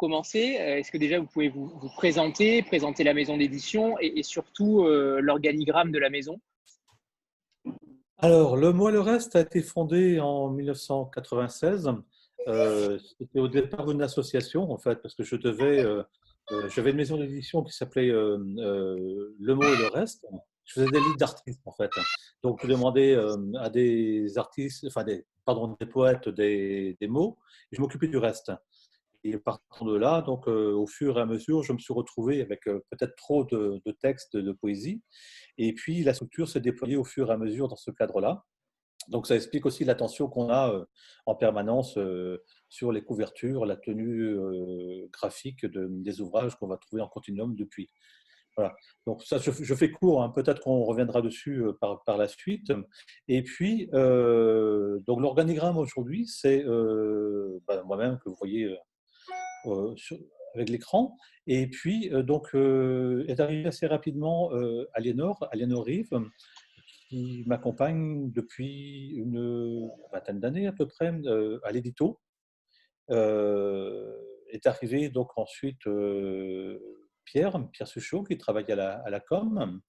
commencer. Est-ce que déjà vous pouvez vous, présenter, présenter la maison d'édition et, surtout l'organigramme de la maison? Alors, Le Moi le Reste a été fondé en 1996. C'était au départ une association, en fait, parce que je devais. J'avais une maison d'édition qui s'appelait Le Mot et le Reste je faisais des livres d'artistes en fait. Donc je demandais à des artistes, enfin pardon, des poètes des, des mots, et je m'occupais du reste. Et partant de là, donc au fur et à mesure, je me suis retrouvé avec peut-être trop de, textes de poésie. Et puis la structure s'est déployée au fur et à mesure dans ce cadre-là. Donc ça explique aussi l'attention qu'on a en permanence sur les couvertures, la tenue graphique de, des ouvrages qu'on va trouver en continuum depuis. Voilà. Donc ça, je, fais court, hein. peut-être qu'on reviendra dessus euh, par, la suite. Et puis, euh, donc l'organigramme aujourd'hui, c'est euh, bah, moi-même que vous voyez avec l'écran. Et puis, donc, est arrivé assez rapidement Aliénor, Aliénor Rive, qui m'accompagne depuis une vingtaine d'années à peu près à l'édito. est arrivé donc ensuite Pierre, Pierre Suchot, qui travaille à la, com.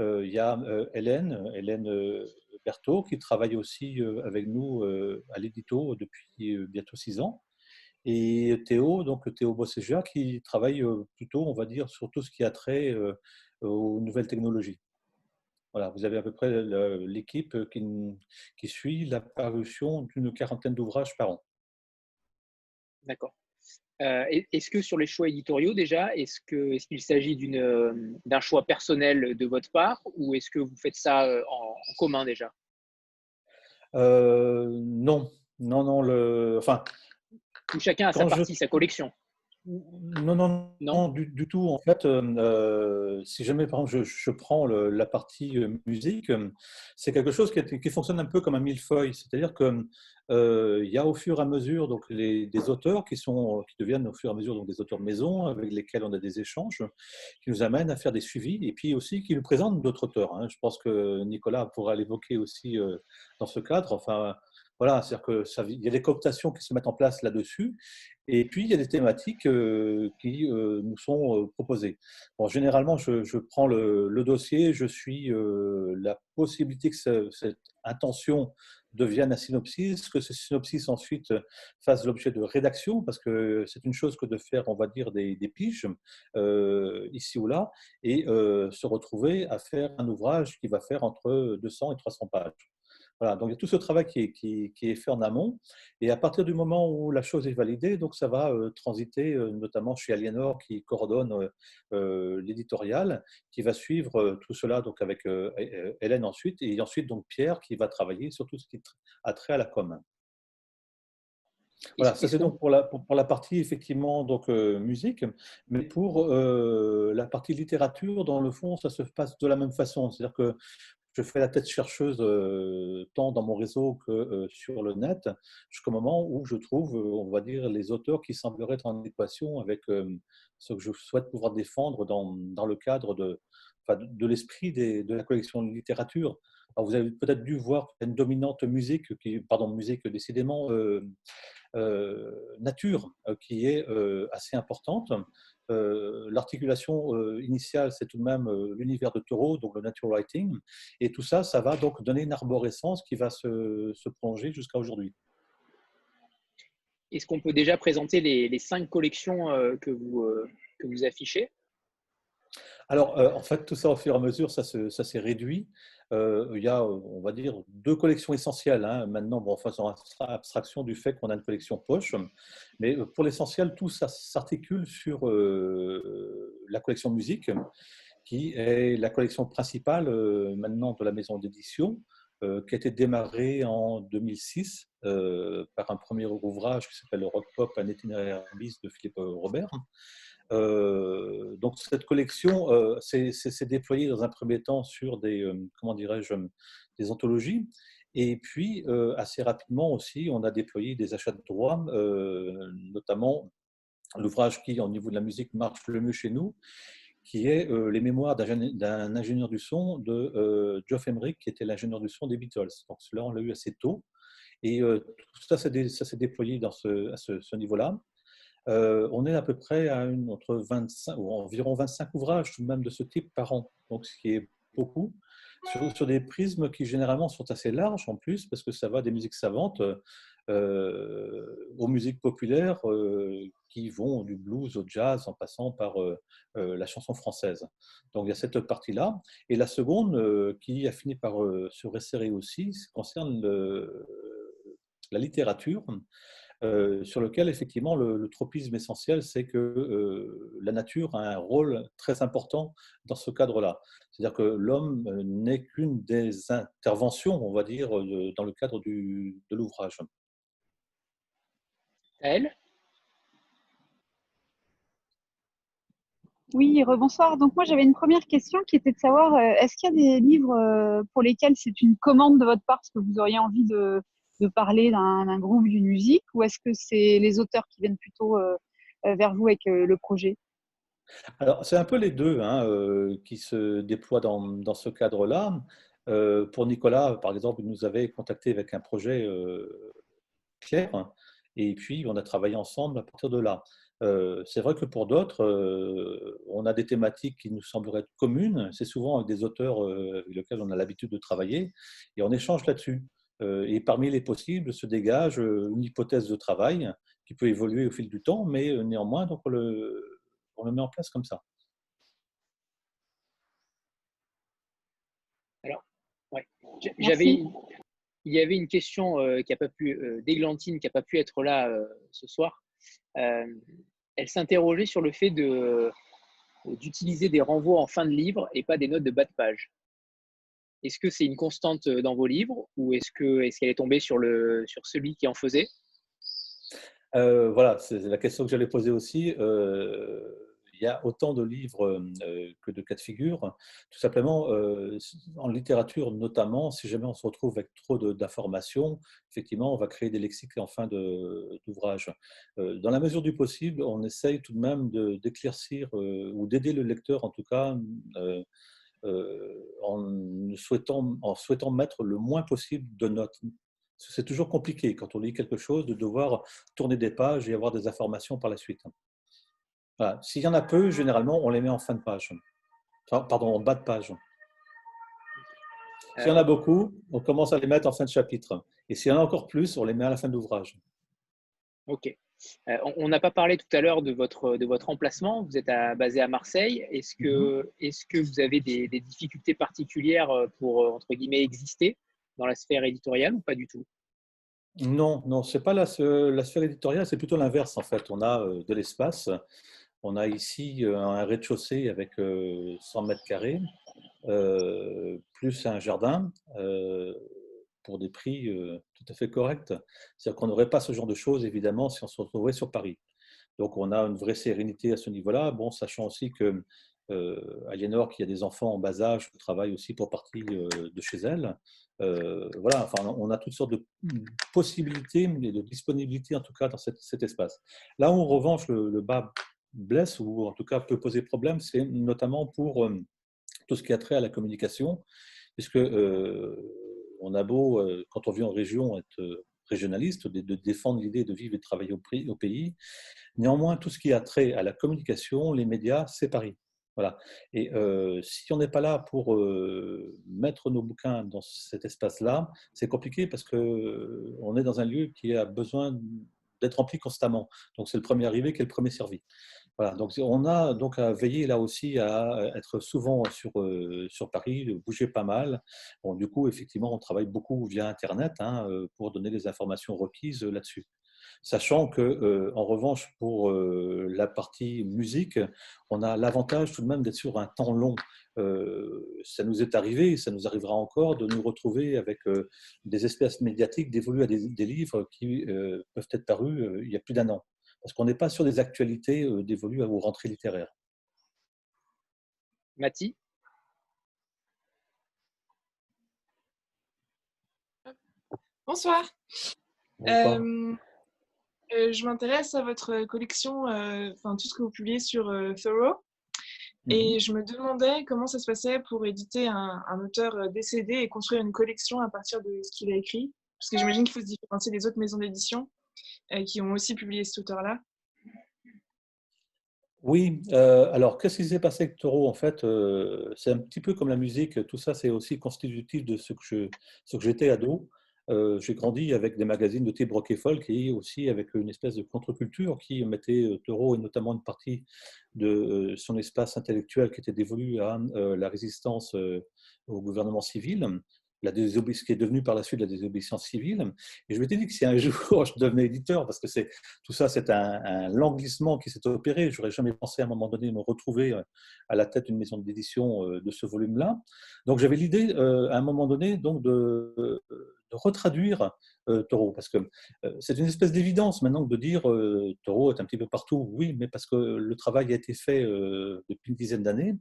Euh, il y a euh, Hélène, Hélène euh, Berthaud, qui travaille aussi avec nous à l'édito depuis bientôt six ans. Et Théo, donc Théo Bosségia, qui travaille plutôt, on va dire, sur tout ce qui a trait aux nouvelles technologies. Voilà, vous avez à peu près l'équipe qui, qui suit la parution d'une quarantaine d'ouvrages par an. D'accord. Euh, est-ce que sur les choix éditoriaux déjà, est-ce qu'il s'agit euh, d'un choix personnel de votre part ou est-ce que vous faites ça euh, en, commun déjà? Non, non, non. Le, enfin, chacun a sa partie, sa collection. Non, non, non, du, tout. En fait, euh, euh, si jamais, par exemple, je, prends la partie euh, musique, c'est quelque chose qui, fonctionne un peu comme un millefeuille. C'est-à-dire qu'il il y a au fur et à mesure donc, des auteurs qui, sont, qui deviennent au fur et à mesure donc, des auteurs de maison avec lesquels on a des échanges, qui nous amènent à faire des suivis et puis aussi qui nous présentent d'autres auteurs. Hein. Je pense que Nicolas pourra l'évoquer aussi dans ce cadre. Enfin, voilà, c'est-à-dire qu'il y a des cooptations qui se mettent en place là-dessus, et puis il y a des thématiques euh, qui euh, nous sont euh, proposées. Bon, généralement, je, prends le, dossier, je suis la possibilité que cette intention devienne un synopsis, que ce synopsis ensuite fasse l'objet de rédaction, parce que c'est une chose que de faire, on va dire, des, des piges ici ou là, et se retrouver à faire un ouvrage qui va faire entre 200 et 300 pages. Voilà, donc il y a tout ce travail qui est, qui, est, fait en amont. Et à partir du moment où la chose est validée, donc ça va euh, transiter euh, notamment chez Aliénor qui coordonne euh, l'éditorial, qui va suivre tout cela donc avec Hélène ensuite, et ensuite donc Pierre qui va travailler sur tout ce qui a trait à la com. Voilà, ça c'est donc pour la, pour, la partie effectivement donc musique, mais pour la partie littérature, dans le fond, ça se passe de la même façon. C'est-à-dire que je fais la tête chercheuse euh, tant dans mon réseau que euh, sur le net, jusqu'au moment où je trouve, euh, on va dire, les auteurs qui sembleraient être en équation avec ce que je souhaite pouvoir défendre dans, dans le cadre de, de l'esprit de la collection de littérature. vous avez peut-être dû voir une dominante musique, pardon, musique décidément nature, qui est assez importante. Euh, l'articulation euh, initiale, c'est tout de même euh, l'univers de Taureau, donc le natural writing. Et tout ça, ça va donc donner une arborescence qui va se, se prolonger jusqu'à aujourd'hui. Est-ce qu'on peut déjà présenter les, cinq collections que, vous, que vous affichez? Alors, en fait, tout ça, au fur et à mesure, ça s'est réduit. Euh, il y a, on va dire, deux collections essentielles. Hein. Maintenant, bon, faisant abstraction du fait qu'on a une collection poche, mais euh, pour l'essentiel, tout ça s'articule sur euh, la collection musique, qui est la collection principale maintenant de la maison d'édition, qui a été démarrée en 2006 par un premier ouvrage qui s'appelle Rock Pop, un itinéraire bis de Philippe Robert. Euh, donc cette collection euh, s'est déployée dans un premier temps sur des, euh, comment dirais-je, des anthologies. Et puis, assez rapidement aussi, on a déployé des achats de droits, notamment l'ouvrage qui, au niveau de la musique, marche le mieux chez nous, qui est Les mémoires d'un ingénieur du son de Geoff Emerick, qui était l'ingénieur du son des Beatles. Donc, cela, on l'a eu assez tôt. Et tout ça, s'est déployé dans à ce niveau-là. On est à peu près à entre 25, ou environ 25 ouvrages tout de même de ce type par an, donc ce qui est beaucoup. Sur, sur, des prismes qui généralement sont assez larges en plus, parce que ça va des musiques savantes euh, aux musiques populaires euh, qui vont du blues au jazz en passant par euh, la chanson française. Donc il y a cette partie-là. Et la seconde, qui a fini par se resserrer aussi, concerne la littérature. Sur lequel effectivement le, tropisme essentiel, c'est que la nature a un rôle très important dans ce cadre-là. C'est-à-dire que l'homme n'est qu'une des interventions, on va dire, dans le cadre du, de l'ouvrage. Elle Oui, rebonsoir. Donc moi j'avais une première question qui était de savoir euh, est-ce qu'il y a des livres euh, pour lesquels c'est une commande de votre part parce que vous auriez envie de, parler d'un groupe, d'une musique, ou est-ce que c'est les auteurs qui viennent plutôt euh, vers vous avec le projet? Alors c'est un peu les deux hein, qui se déploient dans, ce cadre-là. pour Nicolas, par exemple, il nous avait contacté avec un projet clair et puis, on a travaillé ensemble à partir de là. Euh, c'est vrai que pour d'autres, euh, on a des thématiques qui nous sembleraient communes. C'est souvent avec des auteurs euh, avec lesquels on a l'habitude de travailler et on échange là-dessus. Et parmi les possibles se dégage une hypothèse de travail qui peut évoluer au fil du temps, mais néanmoins, donc on le, on le met en place comme ça. Alors, ouais. j'avais il y avait une question euh, qui a pas pu, euh, d'Églantine qui n'a pas pu être là euh, ce soir. elle s'interrogeait sur le fait de, d'utiliser des renvois en fin de livre et pas des notes de bas de page. Est-ce que c'est une constante dans vos livres ou est-ce, que, est-ce qu'elle est tombée sur, celui qui en faisait? Voilà, c'est la question que j'allais poser aussi il y a autant de livres euh, que de cas de figure. Tout simplement, euh, en littérature notamment, si jamais on se retrouve avec trop d'informations, effectivement, on va créer des lexiques en fin d'ouvrage. Euh, dans la mesure du possible, on essaye tout de même d'éclaircir ou d'aider le lecteur, en tout cas, en, souhaitant, en souhaitant mettre le moins possible de notes. C'est toujours compliqué quand on lit quelque chose de devoir tourner des pages et avoir des informations par la suite. S'il y en a peu, généralement, on les met en fin de page. Pardon, en bas de page. S'il y en a beaucoup, on commence à les mettre en fin de chapitre. Et s'il y en a encore plus, on les met à la fin d'ouvrage. Ok. Euh, on n'a pas parlé tout à l'heure de votre, de votre emplacement. Vous êtes basé à Marseille. Est-ce que, mhm. est que vous avez des, difficultés particulières pour, euh, entre guillemets, exister dans la sphère éditoriale ou pas du tout? Non, non, c'est pas la, la, sphère éditoriale, c'est plutôt l'inverse en fait. On a euh, de l'espace. On a ici euh, un rez-de-chaussée avec 100 euh, mètres carrés, euh, plus un jardin pour des prix tout à fait corrects. C'est-à-dire qu'on n'aurait pas ce genre de choses, évidemment, si on se retrouvait sur Paris. Donc, on a une vraie sérénité à ce niveau-là, bon, sachant aussi que Aliénor, qui a des enfants en bas âge, travaille aussi pour partie de chez elle. voilà, enfin, on a toutes sortes de possibilités, mais de disponibilité en tout cas dans cet, espace. Là où, en revanche, le bas blesse ou en tout cas peut poser problème, c'est notamment pour euh, tout ce qui a trait à la communication, puisque euh, on a beau, euh, quand on vit en région, être régionaliste, de, défendre l'idée de vivre et de travailler au, pays. Néanmoins, tout ce qui a trait à la communication, les médias, c'est Paris. Voilà. Et si on n'est pas là pour mettre nos bouquins dans cet espace-là, c'est compliqué parce que on est dans un lieu qui a besoin d'être rempli constamment. Donc c'est le premier arrivé qui est le premier servi. Donc on a donc à veiller là aussi à être souvent sur, euh, sur Paris, bouger pas mal. Du coup, effectivement, on travaille beaucoup via Internet hein, euh, pour donner les informations requises là-dessus. Sachant que, euh, en revanche, pour la partie musique, on a l'avantage tout de même d'être sur un temps long. ça nous est arrivé, ça nous arrivera encore, de nous retrouver avec des espèces médiatiques dévolues à des livres qui peuvent être parus il y a plus d'un an parce qu'on n'est pas sur des actualités euh, dévolues à vos rentrées littéraires? Mathie Bonsoir. Euh, euh, je m'intéresse à votre collection, enfin tout ce que vous publiez sur Thorough. Et mhm. je me demandais comment ça se passait pour éditer un, un, auteur décédé et construire une collection à partir de ce qu'il a écrit. Parce que j'imagine qu'il faut se différencier des autres maisons d'édition. Euh, qui ont aussi publié cet auteur-là. Oui, euh, alors qu'est-ce qui s'est passé avec Taureau En fait, euh, c'est un petit peu comme la musique, tout ça c'est aussi constitutif de ce que, j'étais ado. J'ai grandi avec des magazines de type rock et folk et aussi avec une espèce de contre-culture qui mettait Taureau et notamment une partie de son espace intellectuel qui était dévolu à la résistance au gouvernement civil la ce qui est devenu par la suite la désobéissance civile. Et je m'étais dit que si un jour je devenais éditeur, parce que tout ça, c'est un, languissement qui s'est opéré, j'aurais jamais pensé à un moment donné me retrouver euh, à la tête d'une maison d'édition euh, de ce volume-là. Donc j'avais l'idée euh, à un moment donné donc de, de retraduire Taureau, parce que c'est une espèce d'évidence maintenant de dire Taureau est un petit peu partout, oui, mais parce que le travail a été fait depuis une dizaine d'années.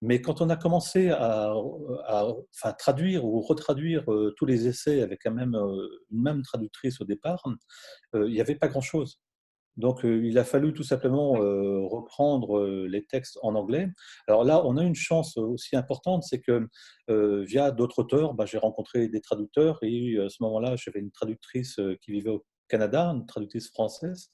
Mais quand on a commencé à, traduire ou retraduire euh, tous les essais avec quand même euh, une même traductrice au départ, euh, il n'y avait pas grand-chose. Donc, il a fallu tout simplement reprendre les textes en anglais. Alors là, on a une chance aussi importante, c'est que via d'autres auteurs, bah, j'ai rencontré des traducteurs et à ce moment-là, j'avais une traductrice qui vivait au Canada, une traductrice française,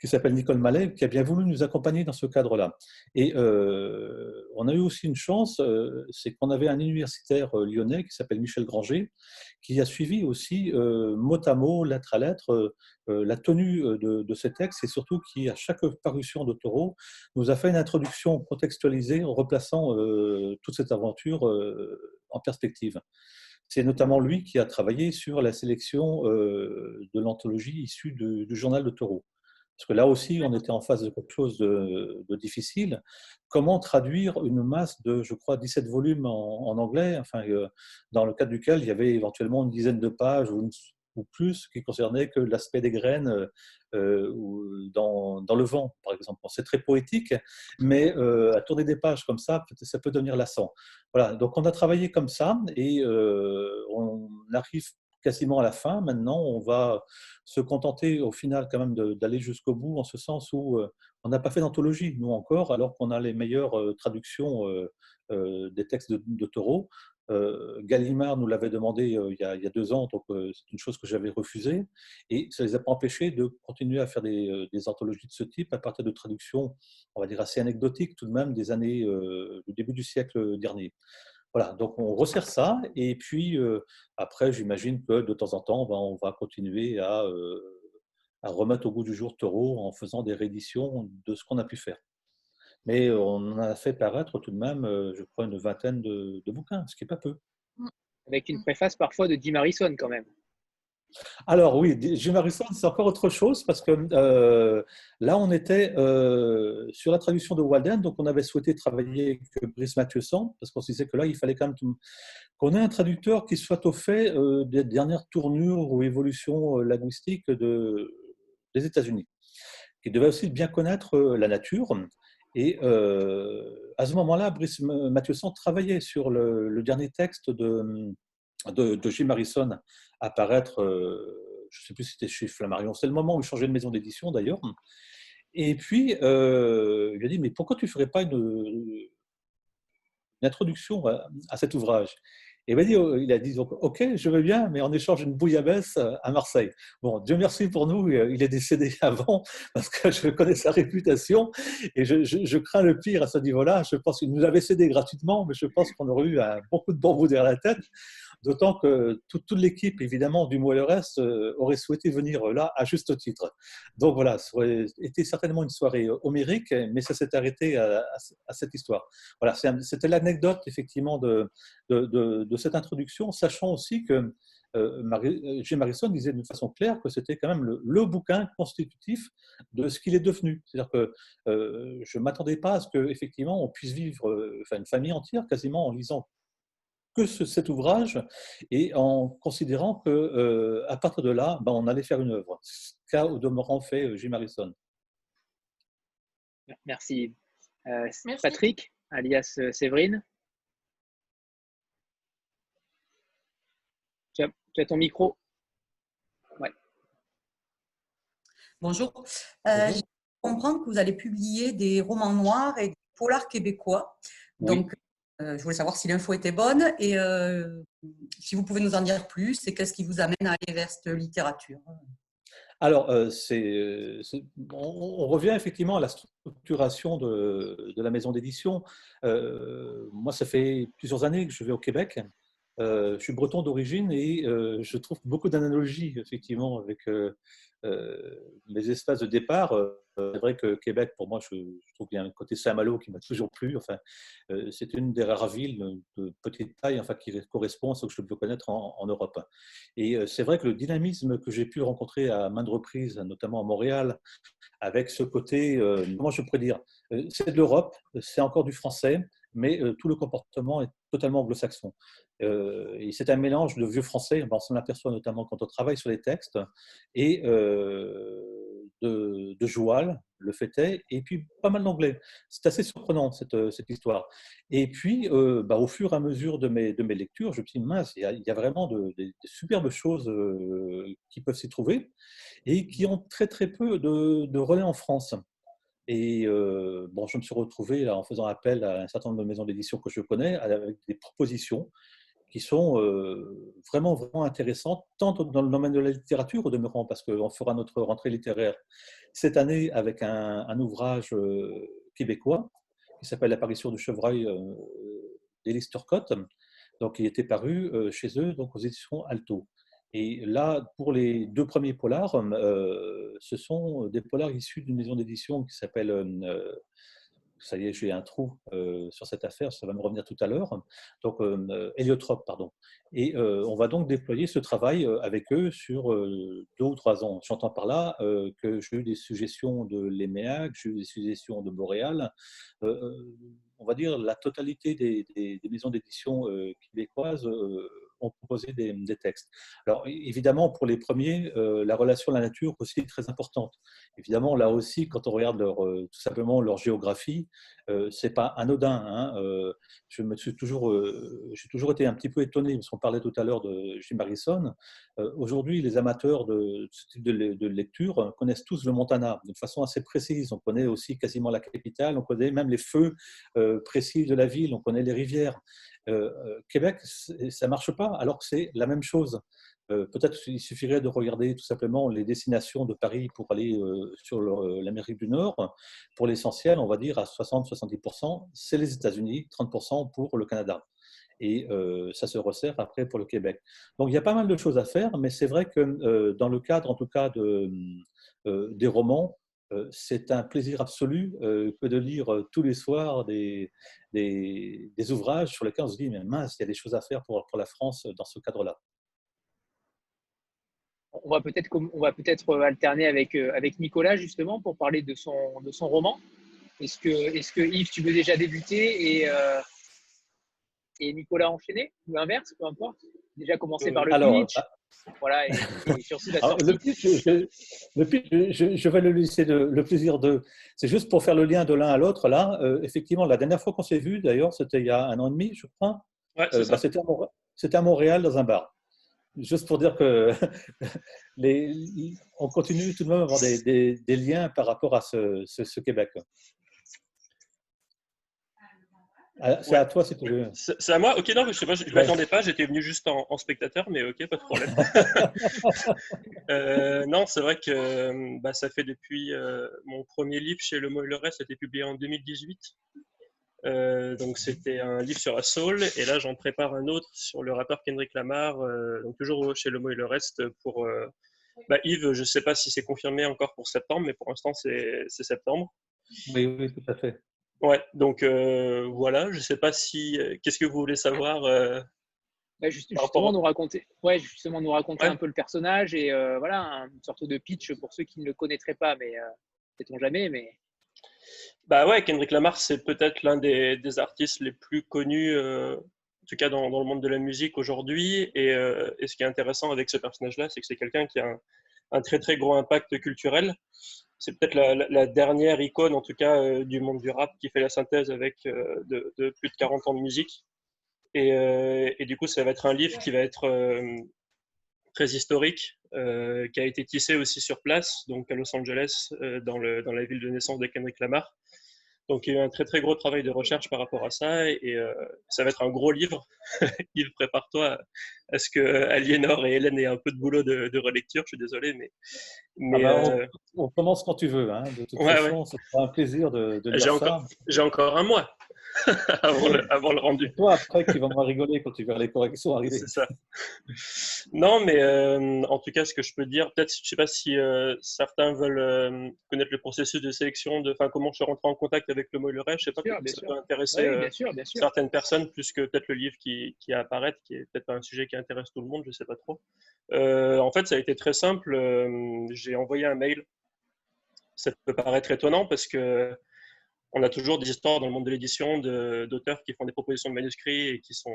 qui s'appelle Nicole Mallet, qui a bien voulu nous accompagner dans ce cadre-là. Et euh, on a eu aussi une chance, euh, c'est qu'on avait un universitaire euh, lyonnais qui s'appelle Michel Granger, qui a suivi aussi mot à mot, lettre à lettre, la tenue de, de, ces textes et surtout qui, à chaque parution de Taureau, nous a fait une introduction contextualisée en replaçant toute cette aventure en perspective. C'est notamment lui qui a travaillé sur la sélection de l'anthologie issue du journal de Taureau. Parce que là aussi, on était en face de quelque chose de, difficile. Comment traduire une masse de, je crois, 17 volumes en, anglais, enfin, euh, dans le cadre duquel il y avait éventuellement une dizaine de pages ou, plus qui concernaient que l'aspect des graines euh, ou dans, le vent, par exemple. c'est très poétique, mais euh, à tourner des pages comme ça, ça peut devenir lassant. Voilà, donc on a travaillé comme ça et on arrive quasiment à la fin. Maintenant, on va se contenter au final quand même d'aller jusqu'au bout, en ce sens où euh, on n'a pas fait d'anthologie, nous encore, alors qu'on a les meilleures euh, traductions euh, des textes de, de Taureau. Gallimard nous l'avait demandé il y, a, deux ans, donc c'est une chose que j'avais refusée, et ça ne les a pas empêchés de continuer à faire des, anthologies de ce type à partir de traductions, on va dire assez anecdotiques tout de même, des années du début du siècle dernier. Voilà, donc on resserre ça, et puis euh, après, j'imagine que de temps en temps, ben, on va continuer à, euh, à, remettre au goût du jour Taureau en faisant des rééditions de ce qu'on a pu faire. Mais on a fait paraître tout de même, euh, je crois, une vingtaine de, de bouquins, ce qui n'est pas peu. Avec une préface parfois de Jim Harrison quand même. Alors oui, Jim Harrison, c'est encore autre chose parce que euh, là, on était euh, sur la traduction de Walden, donc on avait souhaité travailler avec Brice Mathieuson parce qu'on se disait que là, il fallait quand même qu'on ait un traducteur qui soit au fait euh, des dernières tournures ou évolutions linguistiques de, des États-Unis, qui devait aussi bien connaître la nature. Et à ce moment-là, Brice Mathieuson travaillait sur le, dernier texte de, de, de Jim Harrison apparaître, euh, je ne sais plus si c'était chez Flammarion, c'est le moment où il changeait de maison d'édition d'ailleurs. Et puis, euh, il a dit, mais pourquoi tu ne ferais pas une, introduction à, cet ouvrage? Et il, dit, il a dit donc, OK, je veux bien, mais en échange d'une bouillabaisse à Marseille. Bon, Dieu merci pour nous, il est décédé avant, parce que je connais sa réputation, et je, crains le pire à ce niveau-là. Je pense qu'il nous avait cédé gratuitement, mais je pense qu'on aurait eu un, beaucoup de bambou derrière la tête. D'autant que toute, l'équipe, évidemment, du Moelle Reste euh, aurait souhaité venir là à juste titre. Donc voilà, ça aurait été certainement une soirée euh, homérique, mais ça s'est arrêté à, cette histoire. Voilà, c'était l'anecdote, effectivement, de, cette introduction, sachant aussi que euh, Jim Harrison disait d'une façon claire que c'était quand même le, bouquin constitutif de ce qu'il est devenu. C'est-à-dire que je ne m'attendais pas à ce qu'effectivement on puisse vivre, une famille entière quasiment en lisant que cet ouvrage et en considérant que euh, à partir de là, ben, on allait faire une œuvre. Ce qu'a au demeurant fait euh, Jim Harrison. Merci. Euh, Patrick, alias Séverine. Tu as, ton micro. Ouais. Bonjour. Bonjour. Je comprends que vous allez publier des romans noirs et des polars québécois. Donc, je voulais savoir si l'info était bonne et euh, si vous pouvez nous en dire plus et qu'est-ce qui vous amène à aller vers cette littérature? Alors, c'est, on, revient effectivement à la structuration de, de la maison d'édition. moi, ça fait plusieurs années que je vais au Québec. je suis breton d'origine et je trouve beaucoup d'analogies effectivement avec mes espaces de départ. C'est vrai que Québec, pour moi, je, trouve qu'il y a un côté Saint-Malo qui m'a toujours plu. Enfin, euh, c'est une des rares villes de petite taille enfin, qui correspond à ce que je peux connaître en, Europe. Et euh, c'est vrai que le dynamisme que j'ai pu rencontrer à maintes reprises, notamment à Montréal, avec ce côté, euh, comment je pourrais dire, c'est de l'Europe, c'est encore du français, mais tout le comportement est totalement anglo-saxon. et c'est un mélange de vieux français, on s'en aperçoit notamment quand on travaille sur les textes, et de, de Joual, le est, et puis pas mal d'anglais. C'est assez surprenant cette, euh, cette, histoire. Et puis, euh, bah, au fur et à mesure de mes, de mes lectures, je me suis dit, mince, il y a, vraiment de, superbes choses euh, qui peuvent s'y trouver et qui ont très très peu de, de relais en France. Et bon, je me suis retrouvé là, en faisant appel à un certain nombre de maisons d'édition que je connais, avec des propositions qui sont euh, vraiment, vraiment intéressantes, tant dans le domaine de la littérature au demeurant, parce qu'on fera notre rentrée littéraire cette année avec un, ouvrage euh, québécois qui s'appelle L'apparition du chevreuil euh, d'Élise Turcotte. Donc, il était paru chez eux, donc aux éditions Alto. Et là, pour les deux premiers polars, ce sont des polars issus d'une maison d'édition qui s'appelle ça y est, j'ai un trou euh, sur cette affaire, ça va me revenir tout à l'heure. Donc, euh, héliotrope, pardon. Et euh, on va donc déployer ce travail avec eux sur deux ou trois ans. J'entends par là que j'ai eu des suggestions de l'EMEAC, j'ai eu des suggestions de Boréal. on va dire la totalité des, des maisons d'édition québécoises ont proposé des, textes. Alors évidemment, pour les premiers, euh, la relation à la nature aussi est très importante. Évidemment, là aussi, quand on regarde euh, tout simplement leur géographie, euh, c'est pas anodin. Hein. Euh, je me suis toujours, j'ai toujours été un petit peu étonné, parce qu'on parlait tout à l'heure de Jim Harrison. Aujourd'hui, les amateurs de de, lecture connaissent tous le Montana de façon assez précise. On connaît aussi quasiment la capitale, on connaît même les feux précis de la ville, on connaît les rivières. Euh, euh, Québec, ça marche pas, alors que c'est la même chose. Euh, peut-être qu'il suffirait de regarder tout simplement les destinations de Paris pour aller sur l'Amérique du Nord. Pour l'essentiel, on va dire à 60-70%, c'est les États-Unis, 30% pour le Canada. Et ça se resserre après pour le Québec. Donc il y a pas mal de choses à faire, mais c'est vrai que dans le cadre, en tout cas, de, des romans, c'est un plaisir absolu euh, que de lire euh, tous les soirs des, des, ouvrages sur lesquels on se dit, mais mince, il y a des choses à faire pour, pour la France dans ce cadre-là. On va peut-être peut alterner avec, avec Nicolas justement pour parler de son, de son roman. Est-ce que, Yves, tu veux déjà débuter et, et Nicolas enchaîner? Ou l'inverse, peu importe Déjà commencer par le pitch. Voilà, et, surtout le je, vais le laisser le plaisir de. C'est juste pour faire le lien de l'un à l'autre. Là, euh, effectivement, la dernière fois qu'on s'est vu, d'ailleurs, c'était il y a un an et demi, je crois. Euh, bah, c'était à, Montréal, dans un bar. Juste pour dire que les, on continue tout de même à avoir des, des, liens par rapport à ce, ce Québec. Ah, c'est à toi tu veux. C'est à moi? Ok, non, je ne m'attendais pas, j'étais venu juste en, spectateur, mais ok, pas de problème. Euh, non, c'est vrai que bah, ça fait depuis euh, mon premier livre chez Le Mot et le Reste, a été publié en 2018. Euh, donc c'était un livre sur la soul, et là j'en prépare un autre sur le rappeur Kendrick Lamar, donc toujours chez Le Mot et le Reste pour. Bah, Yves, je ne sais pas si c'est confirmé encore pour septembre, mais pour l'instant c'est septembre. Oui, oui, tout à fait. Ouais, donc euh, voilà, je ne sais pas si. Euh, qu'est-ce que vous voulez savoir euh, bah, justement, nous raconter, ouais, justement, nous raconter un peu le personnage et voilà, une sorte de pitch pour ceux qui ne le connaîtraient pas, mais sait-on jamais. Mais... Bah ouais, Kendrick Lamar, c'est peut-être l'un des, des, artistes les plus connus, en tout cas dans, dans, le monde de la musique aujourd'hui. Et, et, ce qui est intéressant avec ce personnage-là, c'est que c'est quelqu'un qui a un, un, très très gros impact culturel c'est peut-être la, dernière icône, en tout cas, euh, du monde du rap qui fait la synthèse avec euh, de, plus de 40 ans de musique. Euh, et, du coup, ça va être un livre qui va être très historique, qui a été tissé aussi sur place, donc à Los Angeles, dans, dans la ville de naissance de Kendrick Lamar. Donc il y a eu un très très gros travail de recherche par rapport à ça et euh, ça va être un gros livre. Yves, prépare-toi à ce que Aliénor et Hélène aient un peu de boulot de, relecture. Je suis désolé, mais. mais ah bah, euh, on, commence quand tu veux. Hein. De toute façon, c'est un plaisir de, de J'ai encore, encore un mois. avant, le, rendu. Toi, après, qui va moins rigoler quand tu verras les corrections arriver. C'est ça. Non, mais euh, en tout cas, ce que je peux dire, peut-être, je ne sais pas si euh, certains veulent euh, connaître le processus de sélection, de, comment je suis rentré en contact avec le mot et le rêve. Je ne sais pas si ça peut intéresser certaines personnes plus que peut-être le livre qui, qui a apparaître, qui est peut-être pas un sujet qui intéresse tout le monde, je ne sais pas trop. en fait, ça a été très simple. J'ai envoyé un mail. Ça peut paraître étonnant parce que on a toujours des histoires dans le monde de l'édition d'auteurs qui font des propositions de manuscrits et qui sont,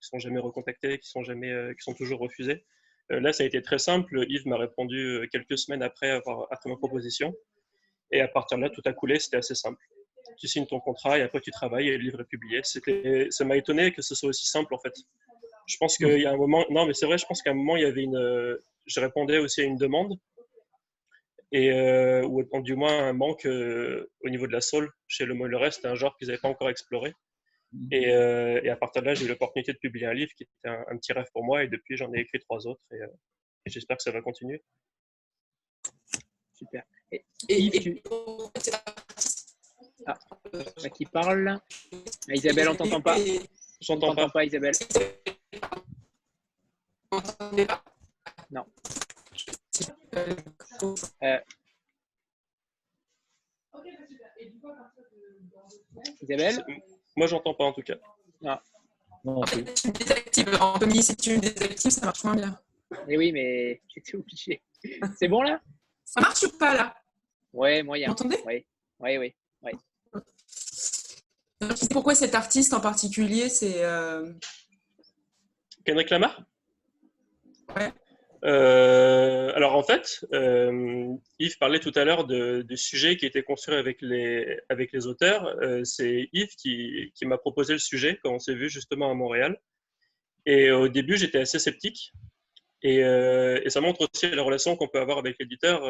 sont jamais recontactés, qui sont, jamais, euh, qui sont toujours refusés. Euh, là, ça a été très simple. Yves m'a répondu euh, quelques semaines après, avoir, après ma proposition. Et à partir de là, tout a coulé. C'était assez simple. Tu signes ton contrat et après tu travailles et le livre est publié. Ça m'a étonné que ce soit aussi simple en fait. Je pense qu'il y a un moment, non mais c'est vrai, je pense qu'à un moment il y avait une, je répondais aussi à une demande et euh, ou du moins un manque euh, au niveau de la soul chez le le reste, c'est un genre qu'ils n'avaient pas encore exploré. Mhm. Euh, et, à partir de là, j'ai eu l'opportunité de publier un livre qui était un, petit rêve pour moi, et depuis, j'en ai écrit trois autres, et, j'espère que ça va continuer. Super. Et, et, Ah, qui parle ah, Isabelle, on t'entend pas J'entends pas. pas, Isabelle. Non. Euh, Isabelle Moi, j'entends pas en tout cas. Ah. Non, en fait, tu me désactives. En commis, si tu me désactives, ça marche moins bien. Mais oui, mais j'étais obligé. C'est bon là? Ça marche ou pas là? Ouais, moyen. Vous m'entendez Oui, oui, oui. oui. Pourquoi cet artiste en particulier C'est. Euh... Kendrick Lamar? Ouais. Euh, alors en fait, euh, Yves parlait tout à l'heure du sujet qui était construit avec les, auteurs. Euh, c'est Yves qui, m'a proposé le sujet quand on s'est vu justement à Montréal. Et au début, j'étais assez sceptique. Et, ça montre aussi la relation qu'on peut avoir avec l'éditeur,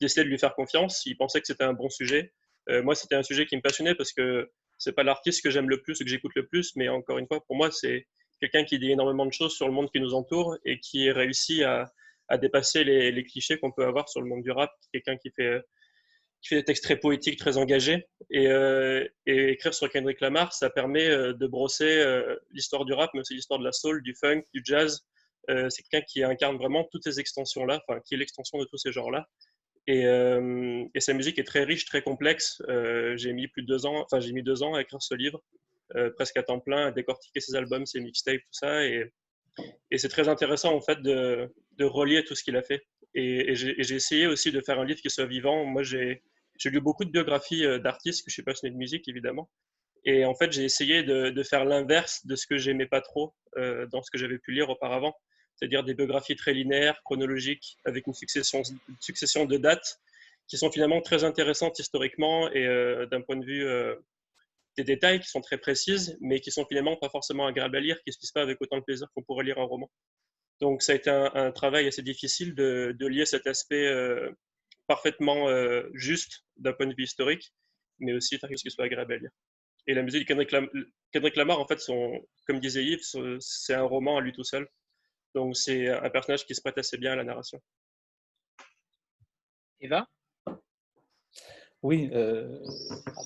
d'essayer de lui faire confiance. Il pensait que c'était un bon sujet. moi, c'était un sujet qui me passionnait parce que c'est pas l'artiste que j'aime le plus que j'écoute le plus, mais encore une fois, pour moi, c'est quelqu'un qui dit énormément de choses sur le monde qui nous entoure et qui réussit à, dépasser les, clichés qu'on peut avoir sur le monde du rap. Quelqu'un qui fait, des textes très poétiques, très engagés. Et, euh, écrire sur Kendrick Lamar, ça permet euh, de brosser euh, l'histoire du rap, mais aussi l'histoire de la soul, du funk, du jazz. c'est quelqu'un qui incarne vraiment toutes ces extensions-là, enfin, qui est l'extension de tous ces genres-là. Et, et, sa musique est très riche, très complexe. j'ai mis plus de deux ans, enfin j'ai mis deux ans à écrire ce livre. Euh, presque à temps plein, à décortiquer ses albums, ses mixtapes, tout ça. Et, et c'est très intéressant en fait de, de relier tout ce qu'il a fait. Et, j'ai essayé aussi de faire un livre qui soit vivant. Moi, j'ai lu beaucoup de biographies euh, d'artistes, que je suis passionné de musique évidemment. Et en fait, j'ai essayé de, de faire l'inverse de ce que j'aimais pas trop euh, dans ce que j'avais pu lire auparavant, c'est-à-dire des biographies très linéaires, chronologiques, avec une succession, une succession de dates qui sont finalement très intéressantes historiquement et d'un point de vue des détails qui sont très précises, mais qui sont finalement pas forcément agréables à lire, qui ne se lisent pas avec autant de plaisir qu'on pourrait lire un roman. Donc ça a été un, travail assez difficile de, lier cet aspect euh, parfaitement euh, juste d'un point de vue historique, mais aussi faire que ce soit agréable à lire. Et la musique de Kendrick, Lamar, en fait, comme disait Yves, c'est un roman à lui tout seul. Donc c'est un personnage qui se prête assez bien à la narration. Eva? Oui, euh,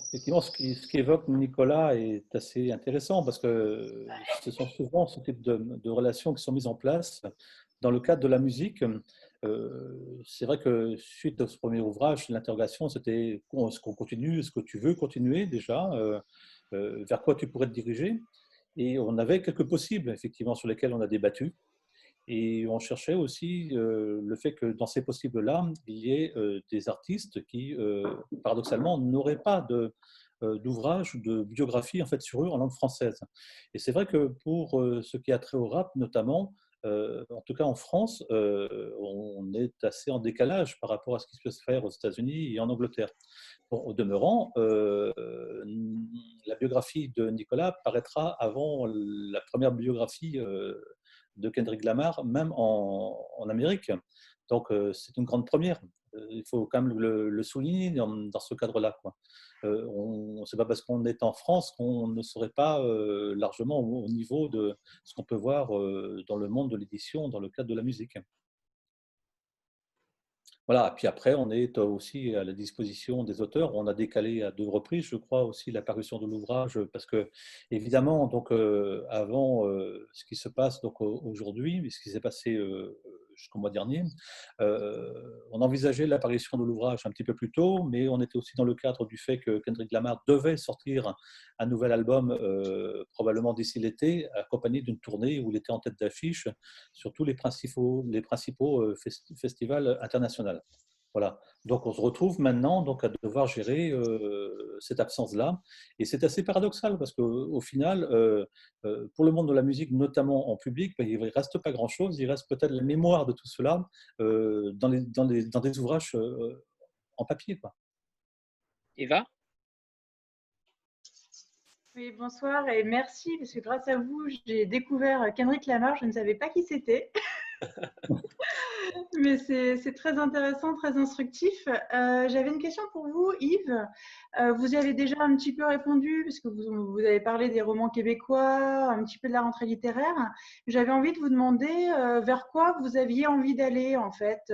effectivement, ce qu'évoque Nicolas est assez intéressant parce que ce sont souvent ce type de, relations qui sont mises en place dans le cadre de la musique. Euh, c'est vrai que suite à ce premier ouvrage, l'interrogation c'était est-ce qu'on continue, est-ce que tu veux continuer déjà, euh, vers quoi tu pourrais te diriger? Et on avait quelques possibles, effectivement, sur lesquels on a débattu. Et on cherchait aussi euh, le fait que dans ces possibles-là, il y ait euh, des artistes qui, euh, paradoxalement, n'auraient pas de, d'ouvrage ou de biographie en fait, sur eux en langue française. Et c'est vrai que pour ce qui a trait au rap, notamment, en tout cas en France, on est assez en décalage par rapport à ce qui peut se faire aux États-Unis et en Angleterre. au demeurant, la biographie de Nicolas paraîtra avant la première biographie de Kendrick Lamar, même en, Amérique. Donc, euh, c'est une grande première. il faut quand même le, souligner dans, ce cadre-là. Euh, ce n'est pas parce qu'on est en France qu'on ne serait pas largement au, niveau de ce qu'on peut voir dans le monde de l'édition dans le cadre de la musique. Voilà, puis après, on est aussi à la disposition des auteurs. On a décalé à deux reprises, je crois, aussi la parution de l'ouvrage, parce que, évidemment, donc, avant ce qui se passe donc aujourd'hui, ce qui s'est passé jusqu'au mois dernier. Euh, on envisageait l'apparition de l'ouvrage un petit peu plus tôt, mais on était aussi dans le cadre du fait que Kendrick Lamar devait sortir un nouvel album euh, probablement d'ici l'été, accompagné d'une tournée où il était en tête d'affiche sur tous les principaux, les principaux euh, festivals internationaux. Voilà. Donc on se retrouve maintenant donc à devoir gérer euh, cette absence-là, et c'est assez paradoxal parce qu'au final, euh, euh, pour le monde de la musique, notamment en public, ben, il ne reste pas grand-chose. Il reste peut-être la mémoire de tout cela dans, les, dans, les, dans, des ouvrages en papier. Quoi. Eva? Oui, bonsoir et merci parce que grâce à vous, j'ai découvert Kendrick Lamar. Je ne savais pas qui c'était. Mais c'est très intéressant, très instructif. Euh, j'avais une question pour vous, Yves. Euh, vous y avez déjà un petit peu répondu, parce que vous, avez parlé des romans québécois, un petit peu de la rentrée littéraire. J'avais envie de vous demander euh, vers quoi vous aviez envie d'aller, en fait.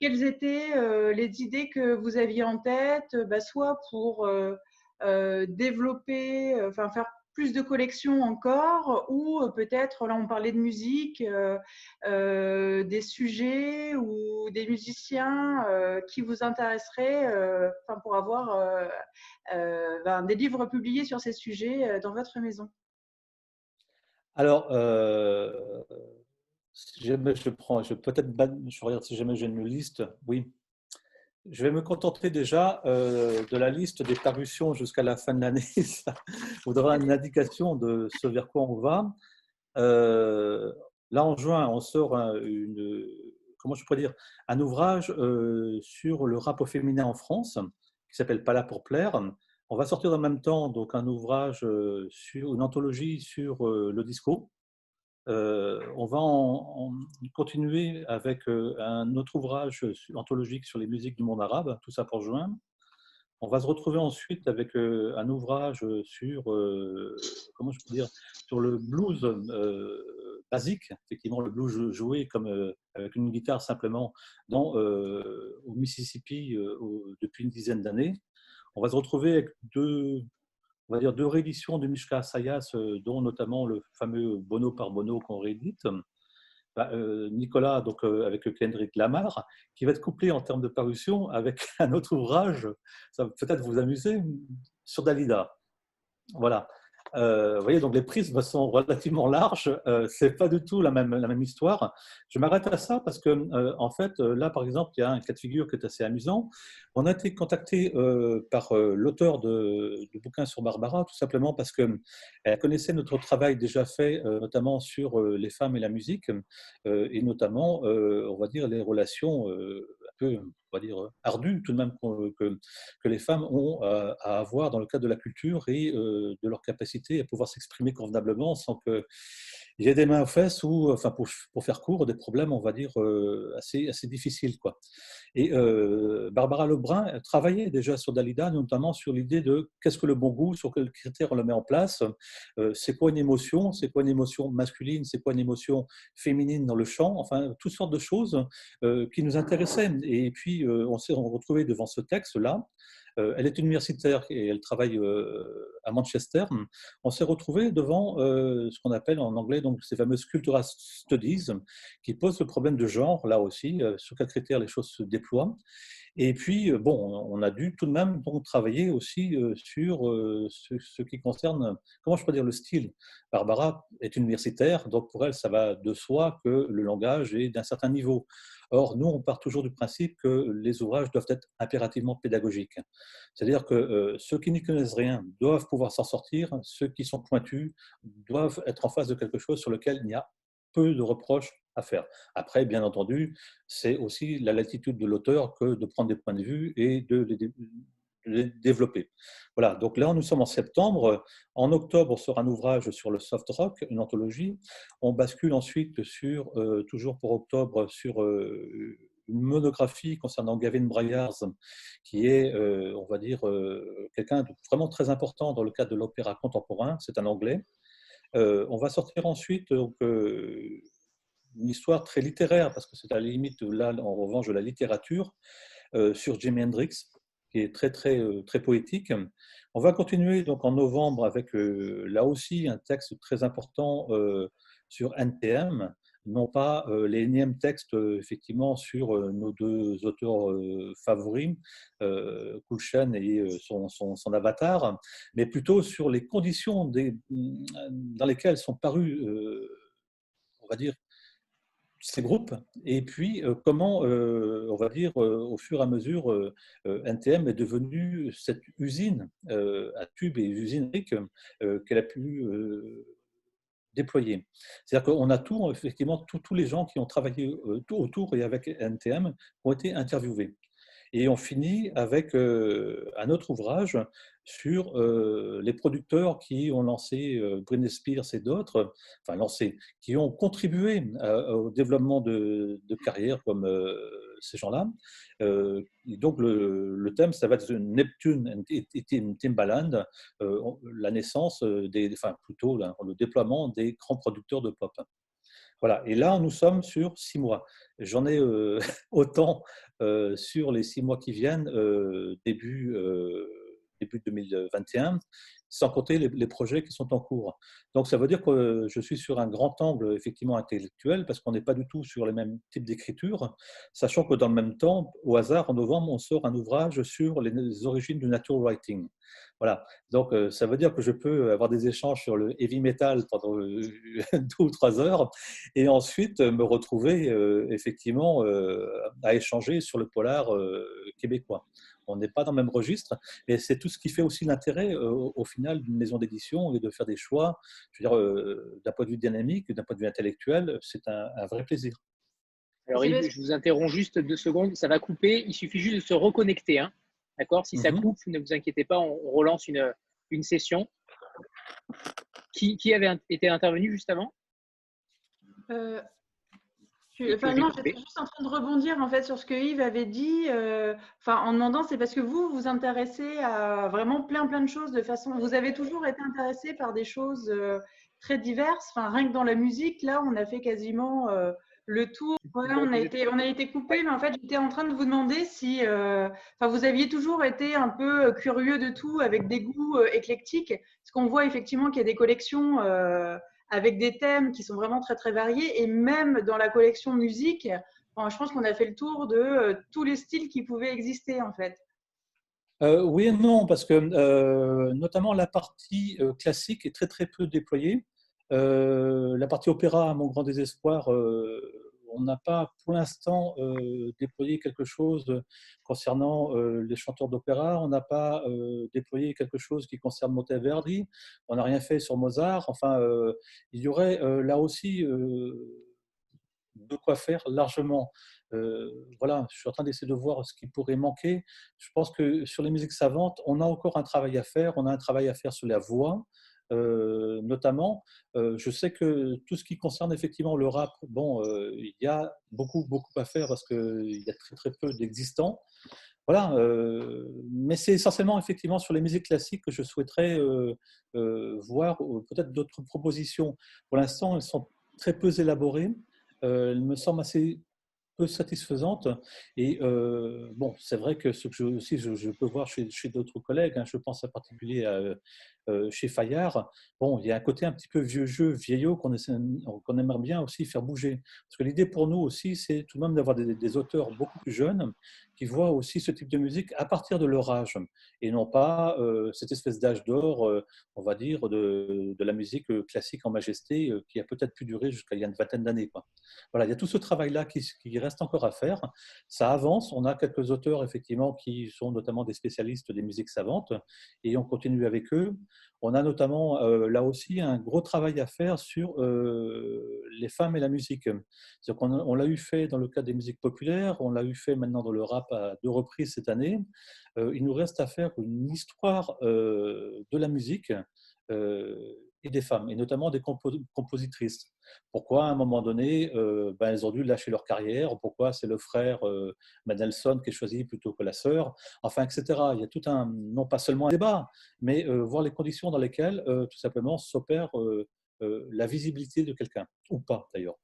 quelles étaient les idées que vous aviez en tête, bah, soit pour développer, enfin faire plus de collections encore ou euh, peut-être, là on parlait de musique, euh, euh, des sujets ou des musiciens qui vous intéresseraient enfin, pour avoir ben, des livres publiés sur ces sujets dans votre maison? Alors, je prends, je peut-être, je regarde si jamais j'ai une liste, oui. Je vais me contenter déjà euh, de la liste des parutions jusqu'à la fin de l'année. Ça vous donnera une indication de ce vers quoi on va. Euh, là, en juin, on sort un, une, comment je dire, un ouvrage euh, sur le rap au féminin en France qui s'appelle Pas là pour plaire. On va sortir en même temps donc un ouvrage sur une anthologie sur le disco euh, on va continuer avec euh, un autre ouvrage anthologique sur les musiques du monde arabe, tout ça pour juin. On va se retrouver ensuite avec euh, un ouvrage sur, comment je dire, sur le blues basique, effectivement le blues joué comme avec une guitare simplement dans, au Mississippi depuis une dizaine d'années. On va se retrouver avec deux on va dire, deux rééditions de Mishka Sayas, euh, dont notamment le fameux Bono par Bono qu'on réédite. Bah, euh, Nicolas, donc euh, avec Kendrick Lamar, qui va être couplé en termes de parution avec un autre ouvrage, ça va peut-être vous amuser, sur Dalida. Voilà. Euh, vous voyez, donc les prises sont relativement larges. Euh, c'est pas du tout la même, la même histoire. Je m'arrête à ça parce que, euh, en fait, là, par exemple, il y a un cas de figure qui est assez amusant. On a été contacté par l'auteur de, du bouquin sur Barbara, tout simplement parce qu'elle connaissait notre travail déjà fait, notamment sur les femmes et la musique, et notamment, on va dire, les relations peu, on va dire, ardu tout de même que, que les femmes ont à avoir dans le cadre de la culture et euh, de leur capacité à pouvoir s'exprimer convenablement sans que il y ait des mains aux fesses ou, enfin, pour, pour faire court, des problèmes, on va dire, euh, assez, assez difficiles. Quoi. Et euh, Barbara Lebrun travaillait déjà sur Dalida, notamment sur l'idée de qu'est-ce que le bon goût, sur quels critères on le met en place, c'est quoi une émotion, c'est quoi une émotion masculine, c'est quoi une émotion féminine dans le chant, enfin, toutes sortes de choses qui nous intéressaient. Et puis, on s'est retrouvé devant ce texte-là. Euh, elle est universitaire et elle travaille euh, à Manchester. On s'est retrouvé devant euh, ce qu'on appelle en anglais donc ces fameuses cultural studies qui posent le problème de genre là aussi, sur quels critères les choses se déploient. Et puis, bon, on a dû tout de même donc, travailler aussi sur ce, qui concerne, comment je peux dire, le style. Barbara est universitaire, donc pour elle, ça va de soi que le langage est d'un certain niveau. Or, nous, on part toujours du principe que les ouvrages doivent être impérativement pédagogiques. C'est-à-dire que euh, ceux qui n'y connaissent rien doivent pouvoir s'en sortir, ceux qui sont pointus doivent être en face de quelque chose sur lequel il y a peu de reproches faire. Après, bien entendu, c'est aussi la latitude de l'auteur que de prendre des points de vue et de les, développer. Voilà, donc là, nous sommes en septembre. En octobre, sera un ouvrage sur le soft rock, une anthologie. On bascule ensuite sur, euh, toujours pour octobre, sur euh, une monographie concernant Gavin Bryars, qui est, on va dire, quelqu'un de vraiment très important dans le cadre de l'opéra contemporain. C'est un anglais. on va sortir ensuite donc, une histoire très littéraire, parce que c'est à la limite, là, en revanche, de la littérature, sur Jimi Hendrix, qui est très, très, très poétique. On va continuer donc en novembre avec là aussi un texte très important sur NTM, non pas euh, textes euh, effectivement sur euh, nos deux auteurs favoris, Kulchen et son, son, avatar, mais plutôt sur les conditions des, dans lesquelles sont parus, on va dire, ces groupes, et puis comment, on va dire, au fur et à mesure, NTM est devenue cette usine à tubes et usine qu'elle a pu déployés. C'est-à-dire qu'on a tout, effectivement, tous les gens qui ont travaillé euh, tout autour et avec NTM ont été interviewés. Et on finit avec euh, un autre ouvrage sur euh, les producteurs qui ont lancé Britney Spears et d'autres, enfin lancé, qui ont contribué au développement de, carrières comme ces gens-là. Euh, donc le, thème, ça va être Neptune et Timbaland, euh, la naissance des, enfin plutôt le déploiement des grands producteurs de pop. Voilà. Et là, nous sommes sur six mois. J'en ai euh, autant sur les six mois qui viennent, début début 2021 sans compter les, projets qui sont en cours. Donc ça veut dire que je suis sur un grand angle effectivement intellectuel parce qu'on n'est pas du tout sur les mêmes types d'écriture, sachant que dans le même temps, au hasard, en novembre, on sort un ouvrage sur les origines du natural writing. Voilà. Donc, euh, ça veut dire que je peux avoir des échanges sur le heavy metal pendant euh, deux ou trois heures et ensuite me retrouver euh, effectivement à échanger sur le polar québécois on n'est pas dans le même registre. Et c'est tout ce qui fait aussi l'intérêt, euh, au final, d'une maison d'édition et de faire des choix. Je veux dire, euh, d'un point de vue dynamique, d'un point de vue intellectuel, c'est un, vrai plaisir. Alors, Yves, je vous interromps juste deux secondes. Ça va couper. Il suffit juste de se reconnecter. Hein. D'accord? Si ça mhm. coupe, ne vous inquiétez pas, on, relance une, une session. Qui, qui, avait été intervenu juste avant? Euh, Enfin, non, j'étais juste en train de rebondir en fait sur ce que Yves avait dit. Euh, enfin, en demandant, c'est parce que vous vous intéressez à vraiment plein plein de choses de façon. Vous avez toujours été intéressé par des choses euh, très diverses. Enfin, rien que dans la musique, là, on a fait quasiment euh, le tour. on a été on a été coupé, mais en fait, j'étais en train de vous demander si, enfin, vous aviez toujours été un peu curieux de tout, avec des goûts éclectiques. Parce qu'on voit effectivement qu'il y a des collections avec des thèmes qui sont vraiment très très variés et même dans la collection musique, je pense qu'on a fait le tour de euh, tous les styles qui pouvaient exister en fait. Euh, oui et non, parce que euh, notamment la partie classique est très très peu déployée. la partie opéra, à mon grand désespoir, on n'a pas pour l'instant euh, déployé quelque chose concernant euh, les chanteurs d'opéra, on n'a pas euh, déployé quelque chose qui concerne Monteverdi, on n'a rien fait sur Mozart. Enfin, il y aurait là aussi de quoi faire largement. voilà, je suis en train d'essayer de voir ce qui pourrait manquer. Je pense que sur les musiques savantes, on a encore un travail à faire. On a un travail à faire sur la voix, euh, notamment, euh, je sais que tout ce qui concerne effectivement le rap, bon, euh, il y a beaucoup, beaucoup à faire parce qu'il y a très, très peu d'existants. Voilà, mais c'est essentiellement effectivement sur les musiques classiques que je souhaiterais voir peut-être d'autres propositions. Pour l'instant, elles sont très peu élaborées. elles me semblent assez peu satisfaisante. Et bon, c'est vrai que ce que je, aussi je, peux voir chez, d'autres collègues, hein, je pense en particulier à, chez Fayard, bon, il y a un côté un petit peu vieux jeu, vieillot qu'on qu'on aimerait bien aussi faire bouger. Parce que l'idée pour nous aussi, c'est tout de même d'avoir des, auteurs beaucoup plus jeunes qui voient aussi ce type de musique à partir de leur âge et non pas euh, cette espèce d'âge d'or, on va dire, de, de, la musique classique en majesté qui a peut-être pu durer jusqu'à il y a une vingtaine d'années. Voilà, il y a tout ce travail-là qui, qui reste encore à faire. Ça avance. On a quelques auteurs, effectivement, qui sont notamment des spécialistes des musiques savantes et on continue avec eux. On a notamment euh, là aussi un gros travail à faire sur euh, les femmes et la musique. On, on l'a eu fait dans le cadre des musiques populaires, on l'a eu fait maintenant dans le rap à deux reprises cette année. Euh, il nous reste à faire une histoire de la musique et des femmes, et notamment des compositrices. Pourquoi, à un moment donné, euh, ben, elles ont dû lâcher leur carrière Pourquoi c'est le frère euh, Mendelssohn qui est choisi plutôt que la sœur Enfin, etc. Il y a tout un, non pas seulement un débat, mais euh, voir les conditions dans lesquelles, tout simplement, s'opère la visibilité de quelqu'un, ou pas d'ailleurs.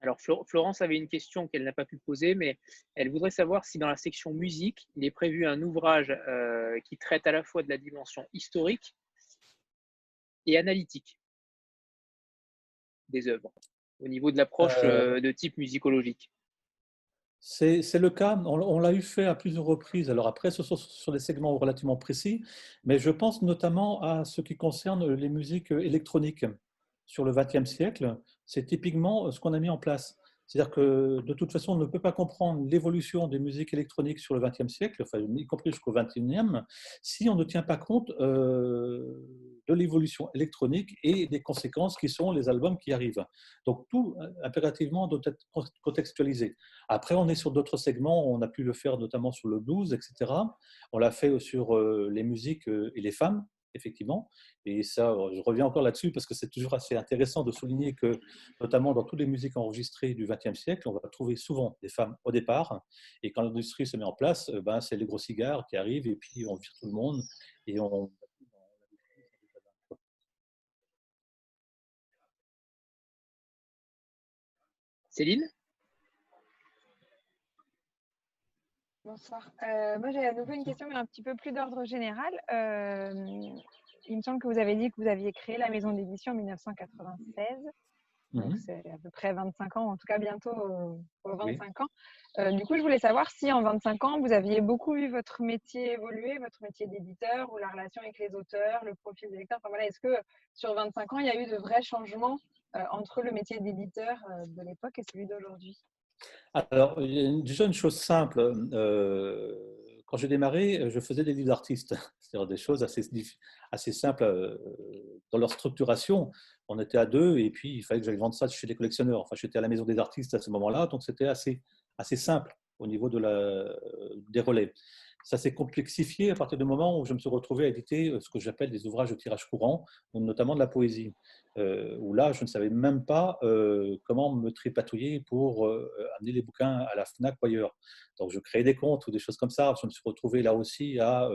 Alors, Florence avait une question qu'elle n'a pas pu poser, mais elle voudrait savoir si dans la section musique, il est prévu un ouvrage qui traite à la fois de la dimension historique et analytique des œuvres, au niveau de l'approche euh, euh, de type musicologique c'est le cas, on, l'a eu fait à plusieurs reprises. Alors après, ce sont sur des segments relativement précis, mais je pense notamment à ce qui concerne les musiques électroniques sur le XXe siècle. C'est typiquement ce qu'on a mis en place. C'est-à-dire que de toute façon, on ne peut pas comprendre l'évolution des musiques électroniques sur le XXe siècle, enfin, y compris jusqu'au XXIe, si on ne tient pas compte euh, de l'évolution électronique et des conséquences qui sont les albums qui arrivent. Donc tout euh, impérativement doit être contextualisé. Après, on est sur d'autres segments, on a pu le faire notamment sur le blues, etc. On l'a fait sur euh, les musiques et les femmes, effectivement. Et ça, je reviens encore là-dessus parce que c'est toujours assez intéressant de souligner que, notamment dans toutes les musiques enregistrées du XXe siècle, on va trouver souvent des femmes au départ. Et quand l'industrie se met en place, euh, ben, c'est les gros cigares qui arrivent et puis on vire tout le monde et on. Céline? Bonsoir. Euh, moi, j'ai à nouveau une question, mais un petit peu plus d'ordre général. Euh, il me semble que vous avez dit que vous aviez créé la maison d'édition en 1996. Donc, mhm. c'est à peu près 25 ans, en tout cas bientôt 25 ans. Euh, du coup, je voulais savoir si en 25 ans, vous aviez beaucoup vu votre métier évoluer, votre métier d'éditeur ou la relation avec les auteurs, le profil des lecteurs. Enfin, voilà, Est-ce que sur 25 ans, il y a eu de vrais changements entre le métier d'éditeur de l'époque et celui d'aujourd'hui? Alors, déjà une chose simple. Euh, quand j'ai démarré, je faisais des livres d'artistes, c'est-à-dire des choses assez, assez simples euh, dans leur structuration. On était à deux et puis il fallait que j'aille vendre ça chez les collectionneurs. Enfin, j'étais à la maison des artistes à ce moment-là, donc c'était assez, assez simple au niveau de la, des relais. Ça s'est complexifié à partir du moment où je me suis retrouvé à éditer euh, ce que j'appelle des ouvrages de tirage courant, notamment de la poésie. Euh, où là, je ne savais même pas euh, comment me tripatouiller pour amener les bouquins à la FNAC ou ailleurs. Donc, je créais des comptes ou des choses comme ça. Je me suis retrouvé là aussi à,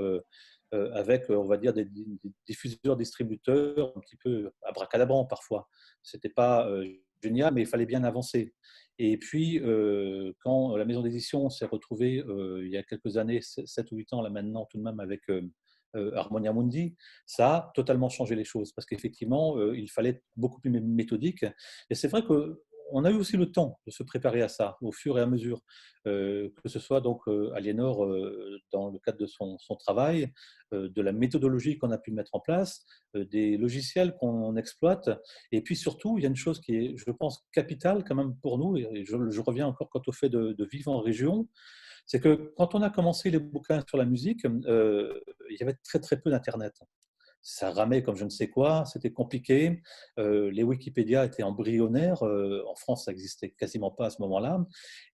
avec, on va dire, des, diffuseurs, distributeurs, un petit peu abracadabrant parfois. Ce n'était pas génial, mais il fallait bien avancer. Et puis, euh, quand la maison d'édition s'est retrouvée euh, il y a quelques années, 7 ou 8 ans là maintenant, tout de même avec euh, Harmonia Mundi, ça a totalement changé les choses. Parce qu'effectivement, il fallait être beaucoup plus méthodique. Et c'est vrai que on a eu aussi le temps de se préparer à ça au fur et à mesure, euh, que ce soit donc euh, Aliénor euh, dans le cadre de son, travail, de la méthodologie qu'on a pu mettre en place, des logiciels qu'on exploite, et puis surtout, il y a une chose qui est, je pense, capitale quand même pour nous, et je, reviens encore quant au fait de vivre en région, c'est que quand on a commencé les bouquins sur la musique, il y avait très très peu d'Internet ça ramait comme je ne sais quoi, c'était compliqué. Euh, les Wikipédia étaient embryonnaires. Euh, en France, ça n'existait quasiment pas à ce moment-là.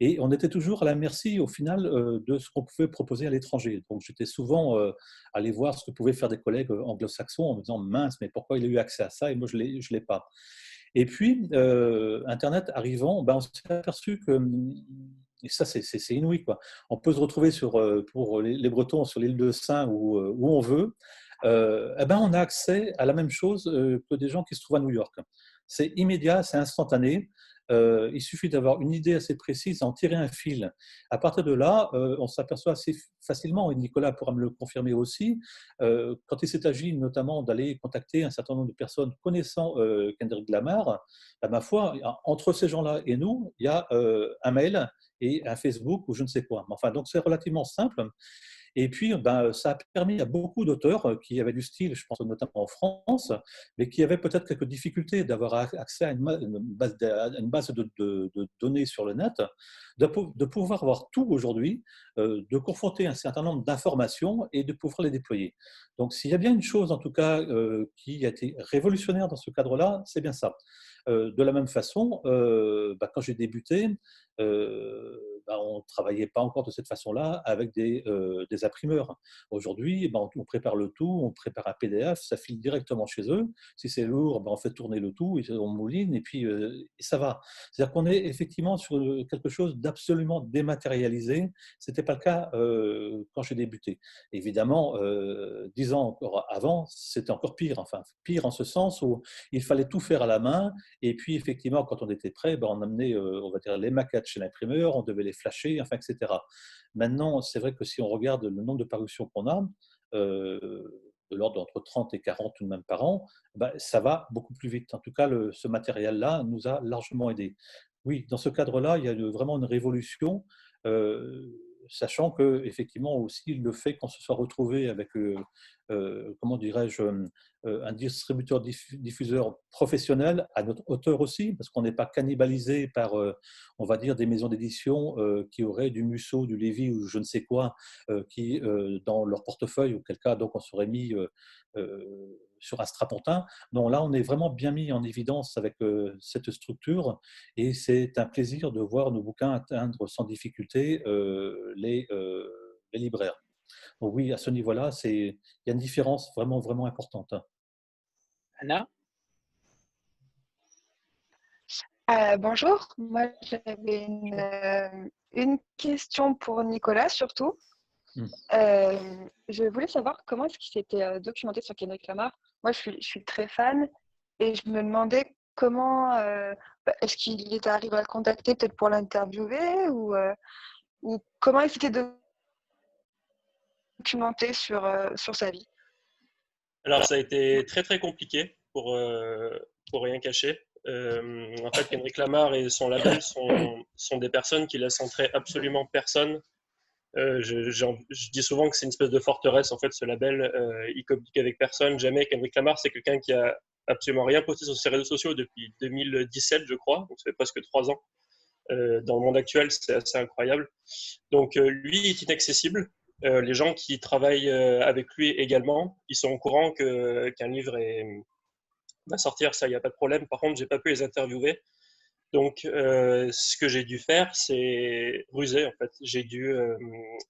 Et on était toujours à la merci, au final, euh, de ce qu'on pouvait proposer à l'étranger. Donc, j'étais souvent allé voir ce que pouvaient faire des collègues anglo-saxons en me disant mince, mais pourquoi il a eu accès à ça et moi, je ne l'ai pas. Et puis, Internet arrivant, ben, on s'est aperçu que et ça, c'est inouï. Quoi. On peut se retrouver sur, pour les, Bretons sur l'île de Saint où, où on veut, euh, eh ben, on a accès à la même chose euh, que des gens qui se trouvent à New York. C'est immédiat, c'est instantané. Euh, il suffit d'avoir une idée assez précise, en tirer un fil. À partir de là, on s'aperçoit assez facilement, et Nicolas pourra me le confirmer aussi, quand il s'est agi notamment d'aller contacter un certain nombre de personnes connaissant Kendrick Lamar, bah, ma foi, entre ces gens-là et nous, il y a un mail et un Facebook ou je ne sais quoi. Enfin, donc c'est relativement simple. Et puis, ben, ça a permis à beaucoup d'auteurs euh, qui avaient du style, je pense notamment en France, mais qui avaient peut-être quelques difficultés d'avoir accès à une, base, base de, données sur le net, de, pouvoir avoir tout aujourd'hui, euh, de confronter un certain nombre d'informations et de pouvoir les déployer. Donc, s'il y a bien une chose, en tout cas, euh, qui a été révolutionnaire dans ce cadre-là, c'est bien ça. De la même façon, ben, quand j'ai débuté, bah, on ne travaillait pas encore de cette façon-là avec des, des imprimeurs. Aujourd'hui, bah, on, prépare le tout, on prépare un PDF, ça file directement chez eux. Si c'est lourd, bah, on fait tourner le tout, on mouline et puis ça va. C'est-à-dire qu'on est effectivement sur quelque chose d'absolument dématérialisé. Ce n'était pas le cas quand j'ai débuté. Évidemment, dix ans encore avant, c'était encore pire. Enfin, pire en ce sens où il fallait tout faire à la main. Et puis, effectivement, quand on était prêt, on amenait, on va dire, les maquettes chez l'imprimeur, on devait les flasher, enfin, etc. Maintenant, c'est vrai que si on regarde le nombre de parutions qu'on a, de l'ordre d'entre 30 et 40 ou même par an, ben, ça va beaucoup plus vite. En tout cas, ce matériel-là nous a largement aidé. Oui, dans ce cadre-là, il y a vraiment une révolution sachant que effectivement aussi le fait qu'on se soit retrouvé avec, euh, euh, comment dirais-je, euh, un distributeur diffuseur professionnel à notre hauteur aussi, parce qu'on n'est pas cannibalisé par, on va dire, des maisons d'édition qui auraient du Musso, du Lévy ou je ne sais quoi, qui dans leur portefeuille, auquel cas donc on serait mis sur un strapontin. Non, là, on est vraiment bien mis en évidence avec euh, cette structure et c'est un plaisir de voir nos bouquins atteindre sans difficulté euh, les, euh, les, libraires. Donc oui, à ce niveau-là, il y a une différence vraiment, vraiment importante. Anna? Bonjour, moi j'avais une, question pour Nicolas surtout. Hmm. je voulais savoir comment est-ce qu'il s'était documenté sur Kendrick Lamar moi, je suis, très fan et je me demandais comment euh, bah, est-ce qu'il était arrivé à le contacter peut-être pour l'interviewer ou, euh, ou comment il s'était documenté sur, euh, sur sa vie Alors, ça a été très très compliqué pour, pour rien cacher. en fait, Kendrick Lamar et son label sont, sont des personnes qui laissent entrer absolument personne euh, je, dis souvent que c'est une espèce de forteresse, en fait, ce label. Euh, il communique avec personne, jamais. Kendrick Lamar, c'est quelqu'un qui a absolument rien posté sur ses réseaux sociaux depuis 2017, je crois. Donc, ça fait presque trois ans. Euh, dans le monde actuel, c'est assez incroyable. Donc, lui, il est inaccessible. Les gens qui travaillent avec lui également, ils sont au courant qu'un livre va sortir, ça, il n'y a pas de problème. Par contre, j'ai pas pu les interviewer donc, euh, ce que j'ai dû faire, c'est ruser en fait. J'ai dû euh,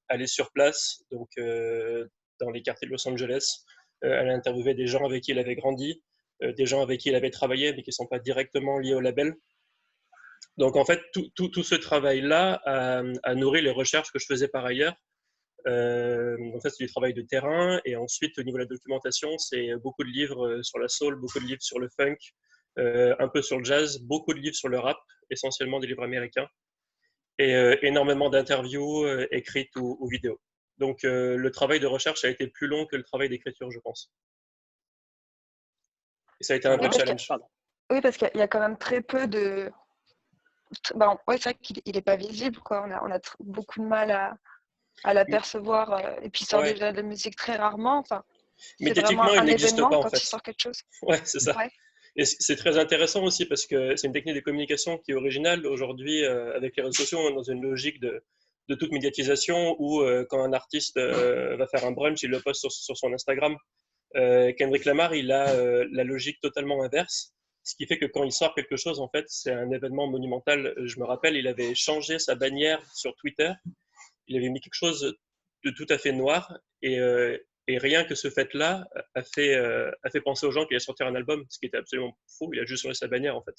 aller sur place, donc euh, dans les quartiers de Los Angeles, aller interviewer des gens avec qui il avait grandi, des gens avec qui il avait travaillé, mais qui ne sont pas directement liés au label. Donc, en fait, tout, ce travail-là a, nourri les recherches que je faisais par ailleurs. En fait, c'est du travail de terrain. Et ensuite, au niveau de la documentation, c'est beaucoup de livres sur la soul, beaucoup de livres sur le funk, euh, un peu sur le jazz, beaucoup de livres sur le rap, essentiellement des livres américains, et euh, énormément d'interviews euh, écrites ou, vidéos. Donc le travail de recherche a été plus long que le travail d'écriture, je pense. Et ça a été un vrai challenge. Oui, parce qu'il y a quand même très peu de. Bah, c'est vrai qu'il n'est pas visible. Quoi. On, a, on a beaucoup de mal à, à l'apercevoir. et puis, il sort déjà de la musique très rarement. Enfin, Mais techniquement, il n'existe pas en fait. Il sort quelque chose. Ouais, c'est ça. Et c'est très intéressant aussi parce que c'est une technique de communication qui est originale. Aujourd'hui, euh, avec les réseaux sociaux, on est dans une logique de, de toute médiatisation où euh, quand un artiste euh, va faire un brunch, il le poste sur, sur son Instagram. Kendrick Lamar, il a la logique totalement inverse. Ce qui fait que quand il sort quelque chose, en fait, c'est un événement monumental. Je me rappelle, il avait changé sa bannière sur Twitter. Il avait mis quelque chose de tout à fait noir. Et, et rien que ce fait-là a fait, euh, a fait penser aux gens qu'il allait sortir un album, ce qui était absolument faux. Il a juste changé sa bannière, en fait.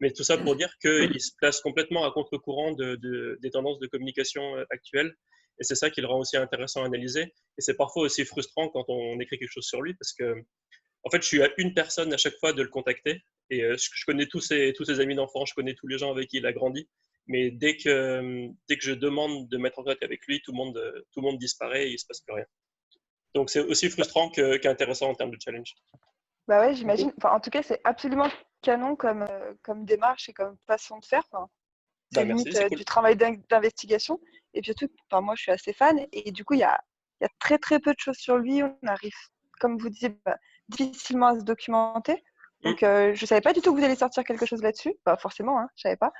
Mais tout ça pour dire qu'il se place complètement à contre-courant de, des tendances de communication euh, actuelles. Et c'est ça qui le rend aussi intéressant à analyser. Et c'est parfois aussi frustrant quand on écrit quelque chose sur lui, parce que, en fait, je suis à une personne à chaque fois de le contacter. Et euh, je connais tous ses, tous ses amis d'enfance, je connais tous les gens avec qui il a grandi. Mais dès que, dès que je demande de mettre en contact avec lui, tout le monde, tout le monde disparaît et il ne se passe plus rien. Donc c'est aussi frustrant qu'intéressant en termes de challenge. Bah ouais, j'imagine. en tout cas, c'est absolument canon comme, euh, comme démarche et comme façon de faire. Enfin, c'est bah, limite euh, du travail d'investigation. Et puis surtout, enfin, moi, je suis assez fan. Et du coup, il y a, y a, très très peu de choses sur lui. On arrive, comme vous disiez, bah, difficilement à se documenter. Donc, euh, je ne savais pas du tout que vous alliez sortir quelque chose là-dessus. Bah, forcément, hein, je ne savais pas.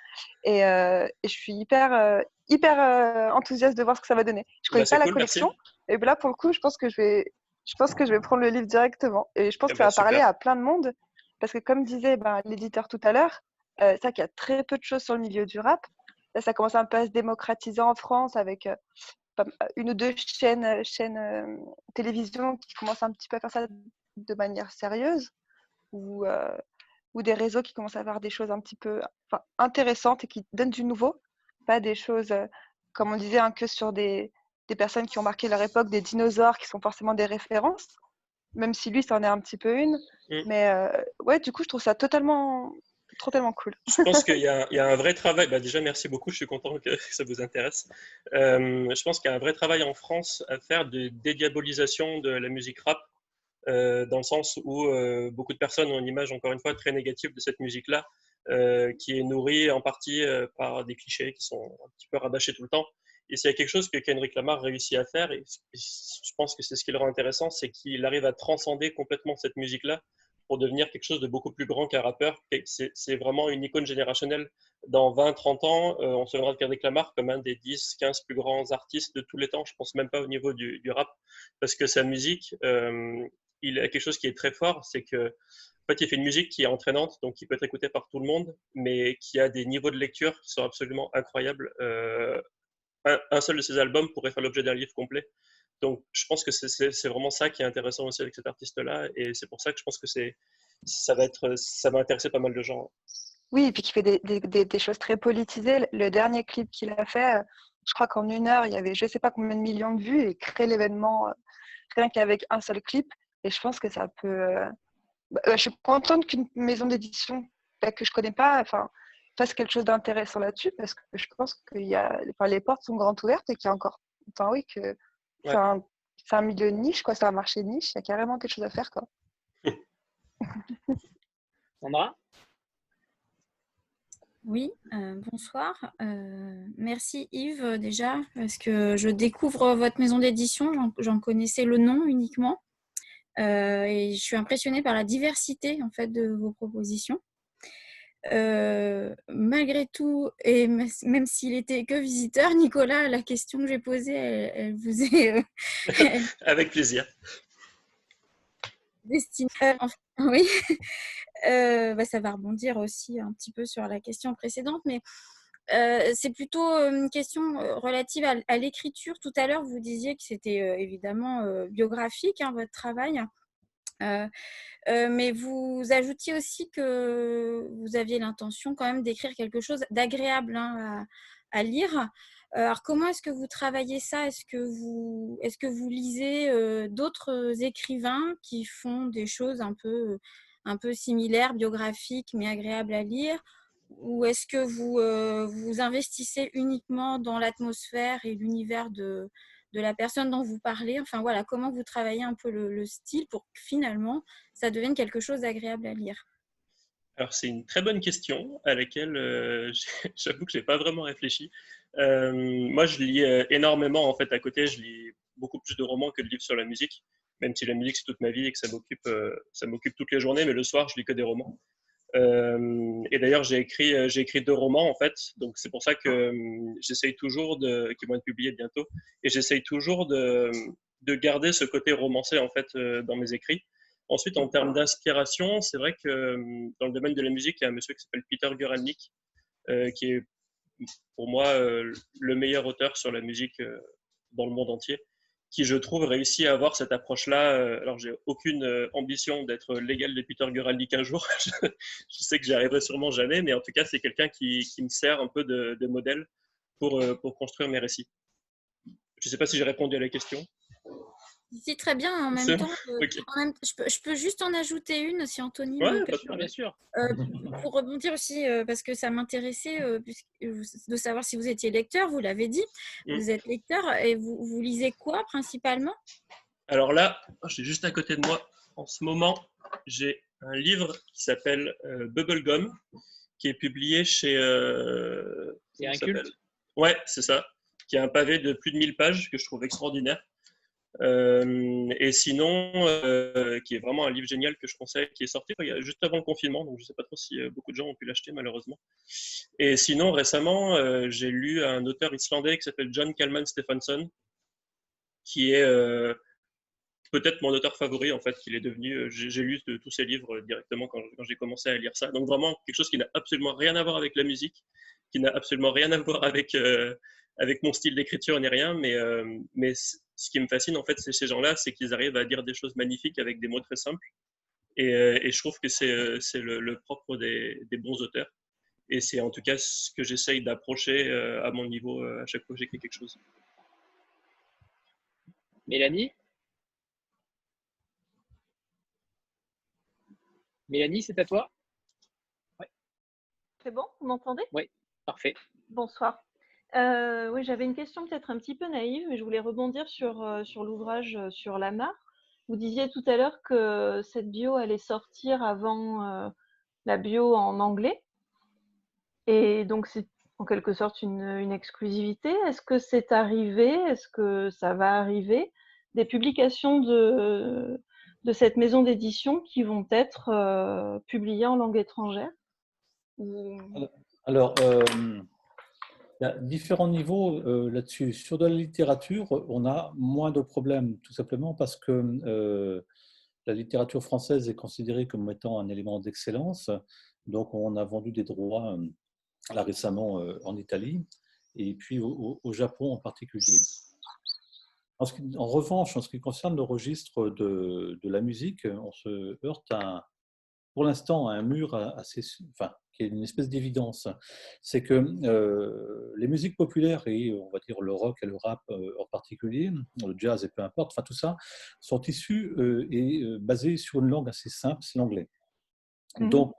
Et, et, je suis hyper, hyper enthousiaste de voir ce que ça va donner. Je ne connais pas la collection. Et là, pour le coup, je pense que je vais, je pense que je vais prendre le livre directement. Et je pense eh que ça ben, va parler à plein de monde. Parce que comme disait ben, l'éditeur tout à l'heure, euh, c'est vrai qu'il y a très peu de choses sur le milieu du rap. ça commence un peu à se démocratiser en France avec une ou deux chaînes, chaînes télévision qui commencent un petit peu à faire ça de manière sérieuse ou, ou des réseaux qui commencent à avoir des choses un petit peu intéressantes et qui donnent du nouveau, pas des choses, comme on disait, un que sur des, des personnes qui ont marqué leur époque, des dinosaures qui sont forcément des références, même si lui, ça en est un petit peu une. Mm. Mais ouais, du coup, je trouve ça totalement, trop tellement cool. je pense qu'il y, y, a un vrai travail. Bah, déjà, merci beaucoup. Je suis content que ça vous intéresse. je pense qu'il y a un vrai travail en France à faire de dédiabolisation de la musique rap. Euh, dans le sens où euh, beaucoup de personnes ont une image, encore une fois, très négative de cette musique-là, euh, qui est nourrie en partie par des clichés qui sont un petit peu rabâchés tout le temps. Et a quelque chose que Kendrick Lamar réussit à faire, et je pense que c'est ce qui le rend intéressant, c'est qu'il arrive à transcender complètement cette musique-là pour devenir quelque chose de beaucoup plus grand qu'un rappeur. C'est vraiment une icône générationnelle. Dans 20-30 ans, on se souviendra de Kendrick Lamar comme un des 10-15 plus grands artistes de tous les temps. Je pense même pas au niveau du, rap, parce que sa musique, il a quelque chose qui est très fort, c'est que en fait, il fait une musique qui est entraînante, donc qui peut être écoutée par tout le monde, mais qui a des niveaux de lecture qui sont absolument incroyables. Euh, un, seul de ses albums pourrait faire l'objet d'un livre complet. Donc, je pense que c'est vraiment ça qui est intéressant aussi avec cet artiste-là, et c'est pour ça que je pense que ça va intéresser pas mal de gens. Oui, et puis qui fait des, des, choses très politisées. Le dernier clip qu'il a fait, je crois qu'en une heure, il y avait je ne sais pas combien de millions de vues et créer l'événement euh, rien qu'avec un seul clip. Et je pense que ça peut. Euh, bah, je suis contente qu'une maison d'édition bah, que je connais pas enfin, fasse quelque chose d'intéressant là-dessus parce que je pense que y a, enfin, les portes sont grandes ouvertes et qu'il y a encore. Enfin, oui, que c'est un, un, milieu de niche, quoi. C'est un marché de niche. Il y a carrément quelque chose à faire, quoi. Sandra? Oui, euh, bonsoir. Euh, merci Yves déjà, parce que je découvre votre maison d'édition, j'en connaissais le nom uniquement. Euh, et je suis impressionnée par la diversité en fait de vos propositions. Euh, malgré tout, et même s'il était que visiteur, Nicolas, la question que j'ai posée, elle, vous est. Euh, Avec plaisir. Destinée. oui. Bah, ça va rebondir aussi un petit peu sur la question précédente, mais c'est plutôt une question relative à, l'écriture. Tout à l'heure, vous disiez que c'était évidemment biographique, hein, votre travail. mais vous ajoutiez aussi que vous aviez l'intention quand même d'écrire quelque chose d'agréable hein, à, lire. Alors comment est-ce que vous travaillez ça? Est-ce que vous, est-ce que vous lisez d'autres écrivains qui font des choses un peu, un peu similaires, biographiques, mais agréables à lire? Ou est-ce que vous euh, vous investissez uniquement dans l'atmosphère et l'univers de, de, la personne dont vous parlez? Enfin voilà, comment vous travaillez un peu le, style pour que finalement ça devienne quelque chose d'agréable à lire? Alors c'est une très bonne question à laquelle euh, j'avoue que je n'ai pas vraiment réfléchi. Euh, moi je lis énormément en fait à côté, je lis beaucoup plus de romans que de livres sur la musique, même si la musique c'est toute ma vie et que ça m'occupe ça m'occupe toutes les journées, mais le soir je lis que des romans. Euh, et d'ailleurs, j'ai écrit, euh, j'ai écrit deux romans en fait, donc c'est pour ça que euh, j'essaye toujours de, qui vont être publiés bientôt, et j'essaye toujours de, de, garder ce côté romancé en fait dans mes écrits. Ensuite, en termes d'inspiration, c'est vrai que dans le domaine de la musique, il y a un monsieur qui s'appelle Peter Guralnick, qui est pour moi le meilleur auteur sur la musique dans le monde entier qui, je trouve, réussit à avoir cette approche-là. Euh, alors, j'ai aucune euh, ambition d'être l'égal de Peter Guralnick un jour. je sais que j'y arriverai sûrement jamais, mais en tout cas, c'est quelqu'un qui, qui, me sert un peu de, de modèle pour, euh, pour construire mes récits. Je ne sais pas si j'ai répondu à la question. Si, très bien. En même temps, euh, je, peux, juste en ajouter une si Anthony. bien sûr. Euh, pour rebondir aussi, euh, parce que ça m'intéressait de savoir si vous étiez lecteur, vous l'avez dit. Mm. Vous êtes lecteur et vous, vous lisez quoi principalement? Alors là, j'ai juste à côté de moi, en ce moment, j'ai un livre qui s'appelle Bubblegum, qui est publié chez. c'est un culte? Ouais, c'est ça. Qui a un pavé de plus de 1000 pages que je trouve extraordinaire. Euh, et sinon, euh, qui est vraiment un livre génial que je conseille, qui est sorti juste avant le confinement, donc je ne sais pas trop si euh, beaucoup de gens ont pu l'acheter malheureusement. Et sinon, récemment, j'ai lu un auteur islandais qui s'appelle John Kalman Stephenson, qui est peut-être mon auteur favori, en fait, qu'il est devenu. J'ai lu tous ses livres directement quand, j'ai commencé à lire ça. Donc vraiment quelque chose qui n'a absolument rien à voir avec la musique, qui n'a absolument rien à voir avec, avec mon style d'écriture ni rien. Mais, mais ce qui me fascine, en fait, c'est ces gens-là, c'est qu'ils arrivent à dire des choses magnifiques avec des mots très simples. Et, et je trouve que c'est le, le, propre des, des bons auteurs. Et c'est en tout cas ce que j'essaye d'approcher à mon niveau à chaque fois que j'écris quelque chose. Mélanie? Mélanie, c'est à toi? C'est bon, vous m'entendez? Oui, parfait. Bonsoir. Euh, oui, j'avais une question peut-être un petit peu naïve, mais je voulais rebondir sur, euh, sur l'ouvrage euh, sur la mare. Vous disiez tout à l'heure que cette bio allait sortir avant la bio en anglais. Et donc, c'est en quelque sorte une, exclusivité. Est-ce que c'est arrivé? Est-ce que ça va arriver? Des publications de, de cette maison d'édition qui vont être publiées en langue étrangère Alors, il y a différents niveaux euh, là-dessus. Sur de la littérature, on a moins de problèmes, tout simplement parce que la littérature française est considérée comme étant un élément d'excellence. Donc, on a vendu des droits là récemment euh, en Italie, et puis au, Japon en particulier. En, revanche, en ce qui concerne le registre de la musique, on se heurte à, pour l'instant à un mur assez, enfin, qui est une espèce d'évidence. C'est que euh, les musiques populaires, et on va dire le rock et le rap euh, en particulier, le jazz et peu importe, enfin tout ça, sont issus et basés sur une langue assez simple, c'est l'anglais. Mmh Donc,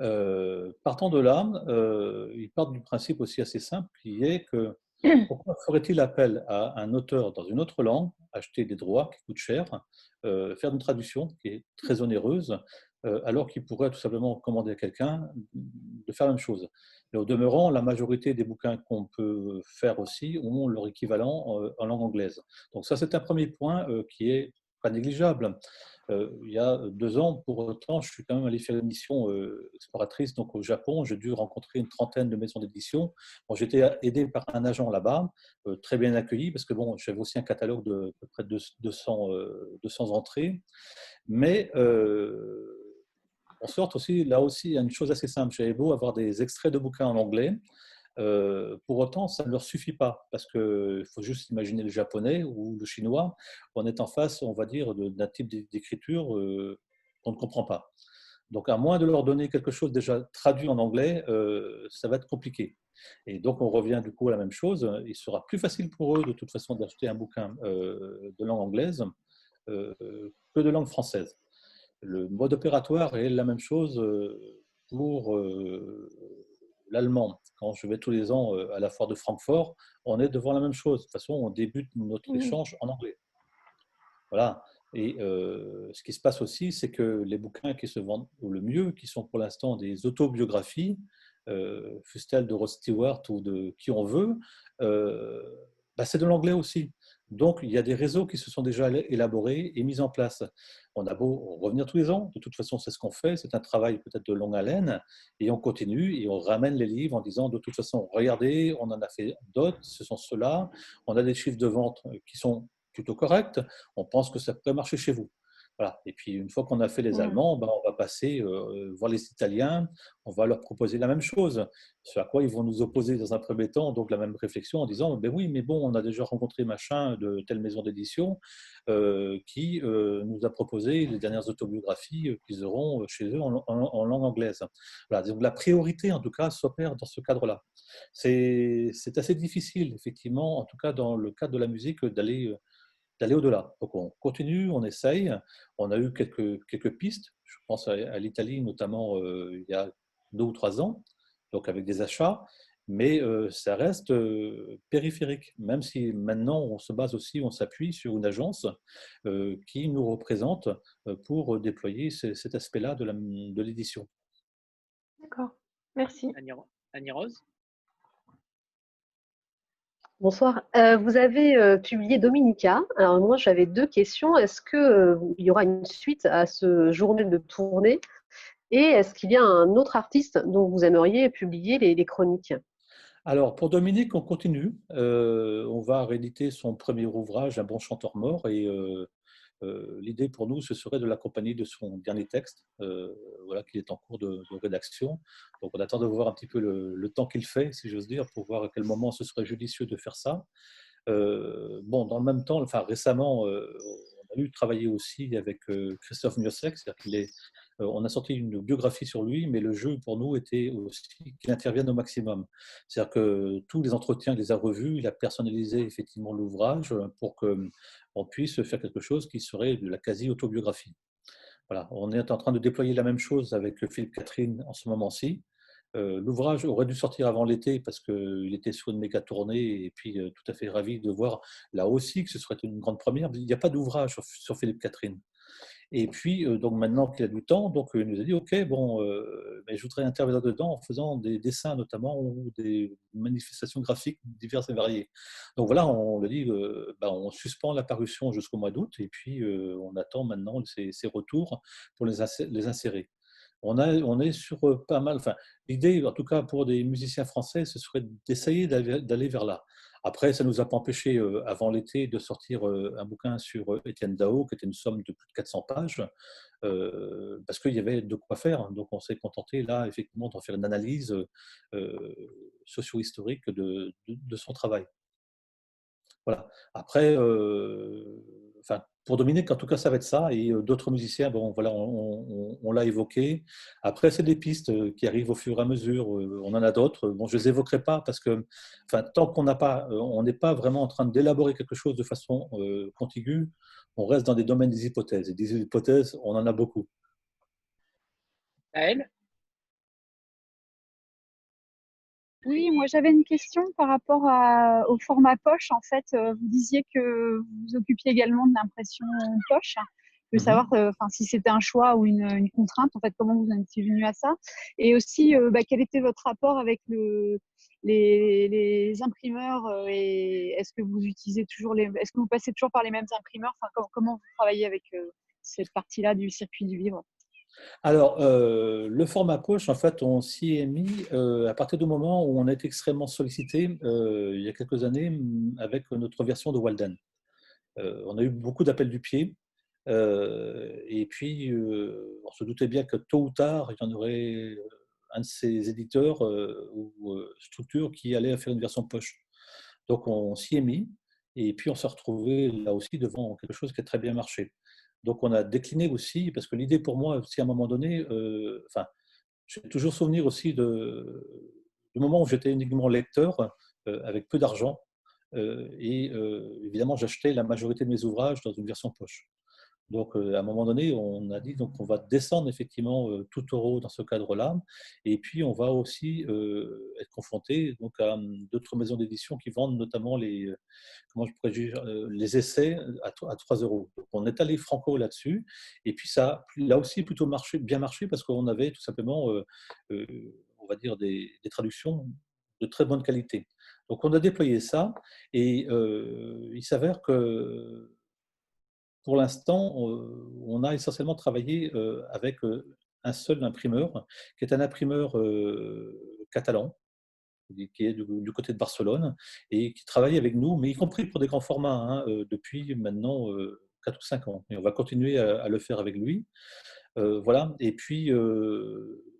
euh, partant de là, euh, ils partent du principe aussi assez simple qui est que pourquoi ferait-il appel à un auteur dans une autre langue, acheter des droits qui coûtent cher, euh, faire une traduction qui est très onéreuse, alors qu'il pourrait tout simplement commander à quelqu'un de faire la même chose. Et au demeurant, la majorité des bouquins qu'on peut faire aussi ont leur équivalent en langue anglaise. Donc ça, c'est un premier point qui est pas négligeable. Euh, il y a deux ans, pour autant, je suis quand même allé faire une mission euh, exploratrice donc au Japon. J'ai dû rencontrer une trentaine de maisons d'édition. J'étais aidé par un agent là-bas, euh, très bien accueilli, parce que bon, j'avais aussi un catalogue de, près de 200, 200 entrées. Mais en sorte aussi, là aussi, il y a une chose assez simple. J'avais beau avoir des extraits de bouquins en anglais. Euh, pour autant, ça ne leur suffit pas, parce qu'il faut juste imaginer le japonais ou le chinois, on est en face, on va dire, d'un type d'écriture euh, qu'on ne comprend pas. Donc, à moins de leur donner quelque chose déjà traduit en anglais, euh, ça va être compliqué. Et donc, on revient du coup à la même chose. Il sera plus facile pour eux, de toute façon, d'acheter un bouquin de langue anglaise que de langue française. Le mode opératoire est la même chose pour l'allemand, quand je vais tous les ans euh, à la foire de Francfort, on est devant la même chose. De toute façon, on débute notre échange en anglais. Voilà. Et euh, ce qui se passe aussi, c'est que les bouquins qui se vendent le mieux, qui sont pour l'instant des autobiographies, euh, de Rod Stewart ou de qui on veut, euh, bah, c'est de l'anglais aussi. Donc, il y a des réseaux qui se sont déjà élaborés et mis en place. On a beau revenir tous les ans, de toute façon, c'est ce qu'on fait, c'est un travail peut-être de longue haleine, et on continue et on ramène les livres en disant, de toute façon, regardez, on en a fait d'autres, ce sont ceux-là, on a des chiffres de vente qui sont plutôt corrects, on pense que ça pourrait marcher chez vous. Et puis, une fois qu'on a fait les mmh. Allemands, ben, on va passer euh, voir les Italiens, on va leur proposer la même chose. Ce à quoi ils vont nous opposer dans un premier temps, donc la même réflexion en disant Ben oui, mais bon, on a déjà rencontré machin de telle maison d'édition euh, qui euh, nous a proposé les dernières autobiographies qu'ils auront chez eux en, langue anglaise. Voilà, donc la priorité, en tout cas, s'opère dans ce cadre-là. C'est assez difficile, effectivement, en tout cas dans le cadre de la musique, d'aller d'aller au-delà. Donc on continue, on essaye. On a eu quelques, quelques pistes. Je pense à, l'Italie notamment euh, il y a deux ou trois ans, donc avec des achats. Mais euh, ça reste euh, périphérique, même si maintenant on se base aussi, on s'appuie sur une agence qui nous représente pour déployer cet aspect-là de l'édition. D'accord, merci. Annie Rose Bonsoir. Euh, vous avez euh, publié Dominica. Alors moi, j'avais deux questions. Est-ce qu'il euh, y aura une suite à ce journal de tournée? Et est-ce qu'il y a un autre artiste dont vous aimeriez publier les, chroniques? Alors, pour Dominique, on continue. on va rééditer son premier ouvrage, Un bon chanteur mort, l'idée pour nous, ce serait de l'accompagner de son dernier texte, voilà, qui est en cours de, rédaction. Donc on attend de voir un petit peu le, temps qu'il fait, si j'ose dire, pour voir à quel moment ce serait judicieux de faire ça. bon, dans le même temps, enfin récemment, on a eu travailler aussi avec Christophe Miosek, c'est-à-dire qu'il est euh, on a sorti une biographie sur lui, mais le jeu pour nous était aussi qu'il intervienne au maximum. C'est-à-dire que tous les entretiens, il les a revus, il a personnalisé effectivement l'ouvrage pour qu'on puisse faire quelque chose qui serait de la quasi-autobiographie. Voilà, on est en train de déployer la même chose avec Philippe Catherine en ce moment-ci. Euh, l'ouvrage aurait dû sortir avant l'été parce qu'il était sur une méga tournée et puis euh, tout à fait ravi de voir là aussi que ce serait une grande première. Il n'y a pas d'ouvrage sur, Philippe Catherine. Et puis, euh, donc maintenant qu'il a du temps, donc il nous a dit, OK, bon, euh, je voudrais intervenir dedans en faisant des dessins notamment ou des manifestations graphiques diverses et variées. Donc voilà, on lui a dit, euh, bah, on suspend la parution jusqu'au mois d'août et puis on attend maintenant ces, retours pour les, insérer. On, on, est sur pas mal. Enfin, l'idée, en tout cas pour des musiciens français, ce serait d'essayer d'aller vers là. Après, ça ne nous a pas empêché, euh, avant l'été, de sortir euh, un bouquin sur euh, Étienne Dao, qui était une somme de plus de 400 pages, parce qu'il y avait de quoi faire. Donc, on s'est contenté, là, effectivement, d'en faire une analyse socio-historique de, de, son travail. Voilà. Après, enfin, pour Dominique, en tout cas, ça va être ça. Et euh, d'autres musiciens, bon, voilà, on, l'a évoqué. Après, c'est des pistes euh, qui arrivent au fur et à mesure. Euh, on en a d'autres. Bon, je ne les évoquerai pas parce que, enfin, tant qu'on n'a pas, on n'est pas vraiment en train d'élaborer quelque chose de façon contiguë, on reste dans des domaines des hypothèses. Et des hypothèses, on en a beaucoup. Elle Oui, moi j'avais une question par rapport au format poche. En fait, euh, vous disiez que vous vous occupiez également de l'impression poche. Je veux mhm. savoir euh, si c'était un choix ou une, contrainte, en fait, comment vous en étiez venu à ça. Et aussi, euh, bah, quel était votre rapport avec les, imprimeurs et est-ce que vous utilisez toujours les, est-ce que vous passez toujours par les mêmes imprimeurs? Enfin, comment, vous travaillez avec cette partie-là du circuit du livre? Alors, euh, le format poche, en fait, on s'y est mis euh, à partir du moment où on a été extrêmement sollicité euh, il y a quelques années mm, avec notre version de Walden. on a eu beaucoup d'appels du pied. et puis, on se doutait bien que tôt ou tard, il y en aurait un de ces éditeurs ou structures qui allait faire une version poche. Donc, on s'y est mis. Et puis, on s'est retrouvé là aussi devant quelque chose qui a très bien marché. Donc on a décliné aussi, parce que l'idée pour moi, si à un moment donné, euh, enfin, j'ai toujours souvenir aussi de, du moment où j'étais uniquement lecteur, euh, avec peu d'argent, euh, et évidemment j'achetais la majorité de mes ouvrages dans une version poche. Donc, euh, à un moment donné, on a dit donc on va descendre effectivement euh, tout euro dans ce cadre-là, et puis on va aussi euh, être confronté donc à hum, d'autres maisons d'édition qui vendent notamment les comment je pourrais dire, les essais à, 3 euros. Donc, on est allé franco là-dessus, et puis ça a aussi plutôt bien marché parce qu'on avait tout simplement, on va dire des, traductions de très bonne qualité. Donc, on a déployé ça, et il s'avère que pour l'instant, on a essentiellement travaillé euh, avec euh, un seul imprimeur, qui est un imprimeur euh, catalan, qui est du, côté de Barcelone, et qui travaille avec nous, mais y compris pour des grands formats, hein, depuis maintenant 4 ou 5 ans. Et on va continuer à, le faire avec lui. voilà. Et puis,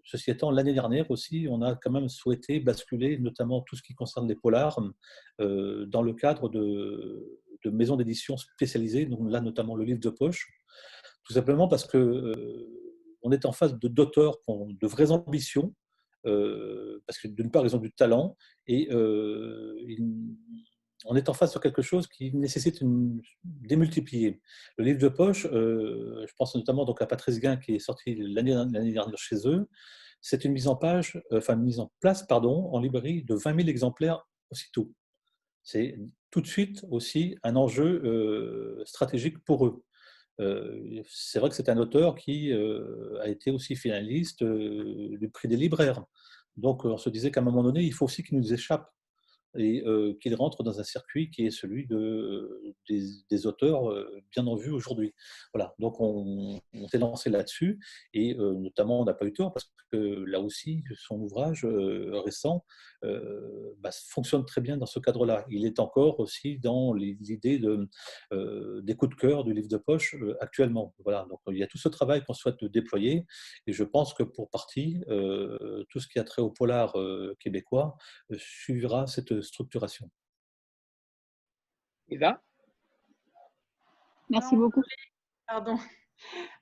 ceci étant, l'année dernière aussi, on a quand même souhaité basculer notamment tout ce qui concerne les polars dans le cadre de de maisons d'édition spécialisées, donc là notamment le livre de poche, tout simplement parce que euh, on est en face d'auteurs qui ont de vraies ambitions, euh, parce que d'une part ils ont du talent et euh, on est en face de quelque chose qui nécessite une démultiplier. Le livre de poche, je pense notamment donc à Patrice Guin qui est sorti l'année dernière chez eux, c'est une mise en page, enfin une mise en place pardon, en librairie de 20 000 exemplaires aussitôt. C'est tout de suite aussi un enjeu euh, stratégique pour eux. Euh, c'est vrai que c'est un auteur qui euh, a été aussi finaliste du prix des libraires. Donc on se disait qu'à un moment donné, il faut aussi qu'il nous échappe et qu'il rentre dans un circuit qui est celui de, des, auteurs bien en vue aujourd'hui. Voilà, donc on, s'est lancé là-dessus et notamment on n'a pas eu tort parce que là aussi son ouvrage récent bah, fonctionne très bien dans ce cadre-là. Il est encore aussi dans l'idée de, des coups de cœur du livre de poche actuellement. Voilà, donc il y a tout ce travail qu'on souhaite déployer et je pense que pour partie, tout ce qui a trait au polar québécois suivra cette structuration. Eva? Merci beaucoup. Pardon.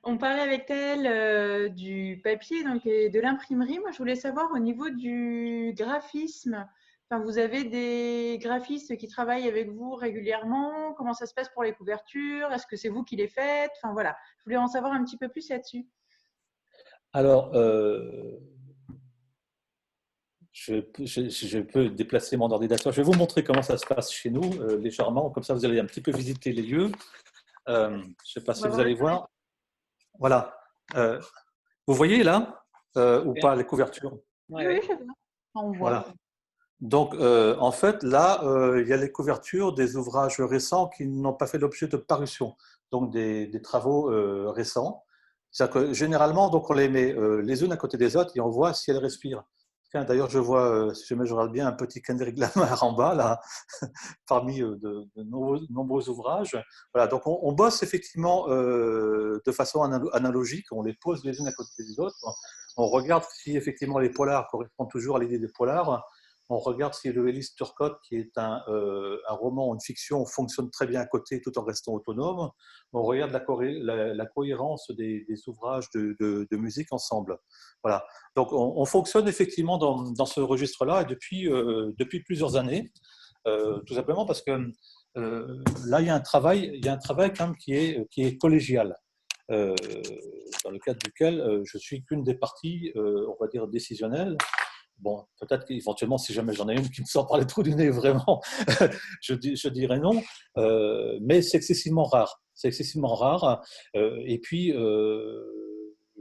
On parlait avec elle euh, du papier donc, et de l'imprimerie. Moi, je voulais savoir au niveau du graphisme. Enfin, vous avez des graphistes qui travaillent avec vous régulièrement? Comment ça se passe pour les couvertures? Est-ce que c'est vous qui les faites? Enfin voilà, je voulais en savoir un petit peu plus là-dessus. Alors, euh, je, peux déplacer mon ordinateur. Je vais vous montrer comment ça se passe chez nous, euh, légèrement. Comme ça, vous allez un petit peu visiter les lieux. Euh, je ne sais pas si vous allez voir. Voilà. Euh, vous voyez là ou pas les couvertures Oui, oui, on voit. Voilà. Donc, en fait, là, il y a les couvertures des ouvrages récents qui n'ont pas fait l'objet de parution, donc des, des travaux récents. C'est-à-dire que généralement, donc, on les met les unes à côté des autres et on voit si elles respirent. D'ailleurs, je vois, euh, si je me regarde bien, un petit Kendrick Lamar en bas, là, parmi euh, de, nombreux, ouvrages. Voilà, donc on, bosse effectivement euh, de façon analogique, on les pose les unes à côté des autres. On regarde si effectivement les polars correspondent toujours à l'idée des polars on regarde si le Hélice Turcotte, qui est un, euh, un, roman, une fiction, fonctionne très bien à côté tout en restant autonome. On regarde la, cohérence des, ouvrages de, musique ensemble. Voilà. Donc on, fonctionne effectivement dans, ce registre-là et depuis, euh, depuis plusieurs années, euh, tout simplement parce que là il y a un travail, il y a un travail qui est, qui est collégial. dans le cadre duquel je suis qu'une des parties, on va dire, décisionnelles, Bon, peut-être qu'éventuellement, si jamais j'en ai une qui me sort par les trous du nez, vraiment, je, dirais non. Euh, mais c'est excessivement rare. C'est excessivement rare. Euh, et puis, euh,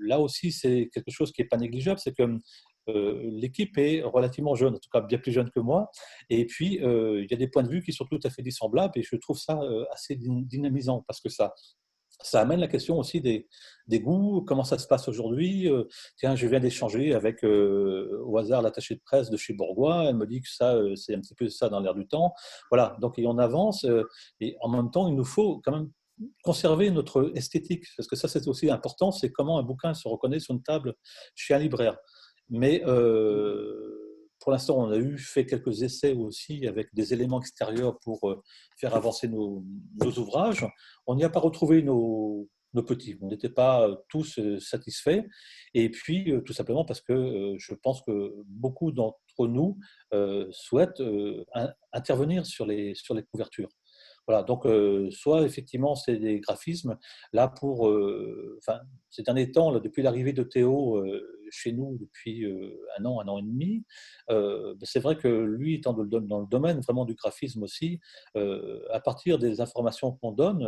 là aussi, c'est quelque chose qui n'est pas négligeable, c'est que l'équipe est relativement jeune, en tout cas bien plus jeune que moi. Et puis, il y a des points de vue qui sont tout à fait dissemblables et je trouve ça assez dynamisant parce que ça, ça amène la question aussi des, goûts, comment ça se passe aujourd'hui. Euh, tiens, je viens d'échanger avec euh, au hasard l'attaché de presse de chez Bourgois, elle me dit que ça, euh, c'est un petit peu ça dans l'air du temps. Voilà, donc on avance et en même temps, il nous faut quand même conserver notre esthétique, parce que ça c'est aussi important, c'est comment un bouquin se reconnaît sur une table chez un libraire. Mais pour l'instant, on a eu fait quelques essais aussi avec des éléments extérieurs pour euh, faire avancer nos, ouvrages. On n'y a pas retrouvé nos, petits. On n'était pas tous euh, satisfaits. Et puis, euh, tout simplement parce que je pense que beaucoup d'entre nous souhaitent intervenir sur les, sur les couvertures. Voilà, donc soit effectivement c'est des graphismes. Là, pour enfin, ces derniers temps, là, depuis l'arrivée de Théo chez nous depuis euh, un an, un an et demi. Euh, c'est vrai que lui, étant dans le domaine vraiment du graphisme aussi, euh, à partir des informations qu'on donne,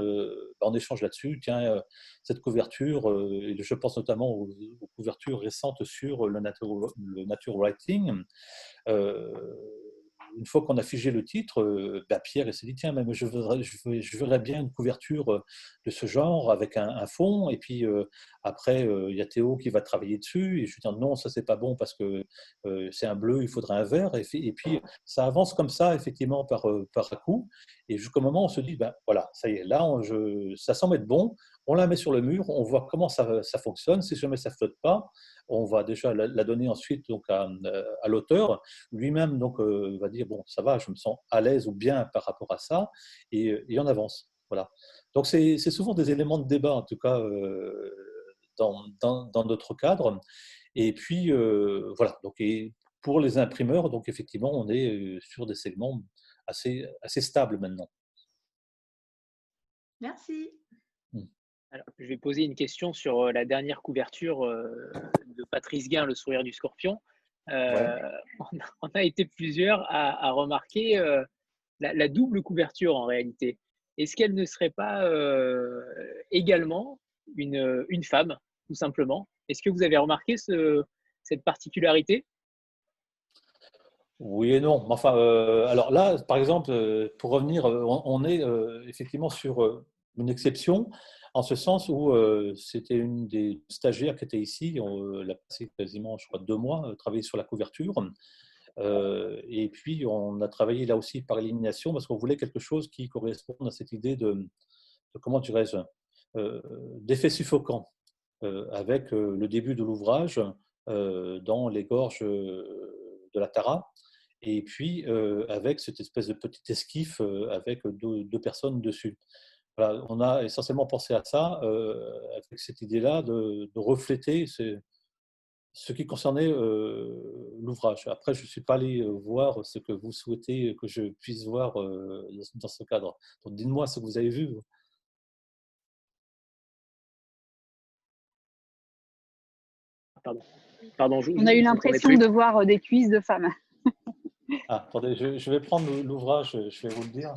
bah, on échange là-dessus. Tiens, cette couverture, et je pense notamment aux, couvertures récentes sur le nature, le nature writing une fois qu'on a figé le titre, bah, Pierre s'est dit tiens, mais je, voudrais, bien une couverture euh, de ce genre avec un, fond. Et puis euh, après, il y a Théo qui va travailler dessus. Et je lui dis non, ça c'est pas bon parce que c'est un bleu, il faudrait un vert. Et, puis ça avance comme ça, effectivement, par, par coup. Et jusqu'au moment où on se dit ben voilà, ça y est, là, ça semble être bon. On la met sur le mur, on voit comment ça, fonctionne. Si jamais ça ne flotte pas, on va déjà la, donner ensuite donc à, à l'auteur. Lui-même donc euh, va dire bon ça va, je me sens à l'aise ou bien par rapport à ça et, et on avance. Voilà. Donc c'est souvent des éléments de débat en tout cas euh, dans, dans, notre cadre. Et puis euh, voilà. Donc pour les imprimeurs donc effectivement on est sur des segments assez assez stables maintenant. Merci je vais poser une question sur euh, la dernière couverture euh, de Patrice Guin, Le sourire du scorpion. Euh, on, a, été plusieurs à, remarquer la, double couverture en réalité. Est-ce qu'elle ne serait pas également une, une, femme, tout simplement? Est-ce que vous avez remarqué ce, cette particularité? Oui et non. Enfin, alors là, par exemple, pour revenir, on, est effectivement sur une exception, en ce sens où c'était une des stagiaires qui était ici, on l'a passé quasiment, je crois, deux mois, travailler sur la couverture. et puis, on a travaillé là aussi par élimination parce qu'on voulait quelque chose qui corresponde à cette idée de, comment dirais-je, d'effet suffocant, avec le début de l'ouvrage dans les gorges de la Tara, et puis avec cette espèce de petit esquif avec deux, personnes dessus. Voilà, on a essentiellement pensé à ça, avec cette idée-là de, refléter ce qui concernait l'ouvrage. Après, je ne suis pas allé voir ce que vous souhaitez que je puisse voir dans ce cadre. Donc, dites-moi ce que vous avez vu. Pardon. Pardon, on a eu l'impression de voir des cuisses de femmes. Ah, attendez, je, vais prendre l'ouvrage, je vais vous le dire.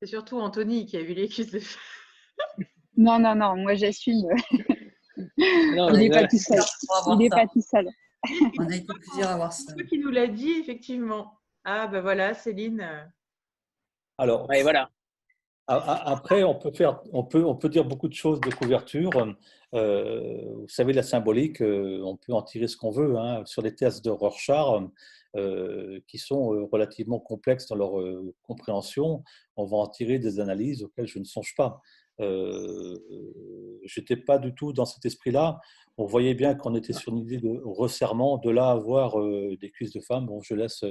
C'est surtout Anthony qui a vu les cuisses de Non, non, non, moi j'assume. il n'est pas tout seul. Il n'est pas tout seul. On a été plusieurs à voir ça. C'est qui nous l'a dit, effectivement. Ah, ben voilà, Céline. Alors, voilà. Après, on peut, faire, on, peut, on peut dire beaucoup de choses de couverture. Euh, vous savez, la symbolique, euh, on peut en tirer ce qu'on veut. Hein. Sur les tests de Rorschach, euh, qui sont relativement complexes dans leur compréhension, on va en tirer des analyses auxquelles je ne songe pas. je n'étais pas du tout dans cet esprit-là. On voyait bien qu'on était sur une idée de resserrement, de là avoir des cuisses de femmes. Bon, je laisse,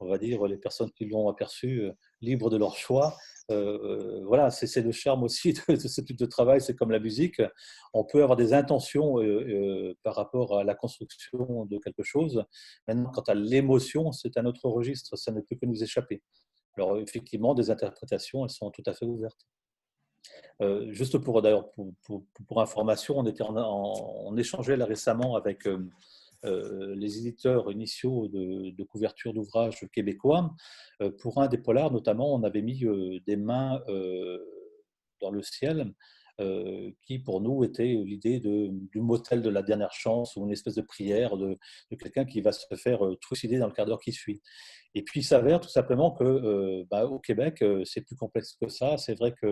on va dire, les personnes qui l'ont aperçu libres de leur choix. Euh, voilà, c'est le charme aussi de, ce type de travail. C'est comme la musique. On peut avoir des intentions euh, euh, par rapport à la construction de quelque chose. Maintenant, quant à l'émotion, c'est un autre registre. Ça ne peut que nous échapper. Alors, effectivement, des interprétations, elles sont tout à fait ouvertes. juste pour, d'ailleurs, pour, information, on, était en, on échangeait là récemment avec euh, les éditeurs initiaux de, couverture d'ouvrages québécois. Euh, pour un des polars, notamment, on avait mis euh, des mains dans le ciel qui pour nous était l'idée du motel de la dernière chance ou une espèce de prière de, quelqu'un qui va se faire trucider dans le quart d'heure qui suit. Et puis il s'avère tout simplement que bah, au Québec, c'est plus complexe que ça. C'est vrai que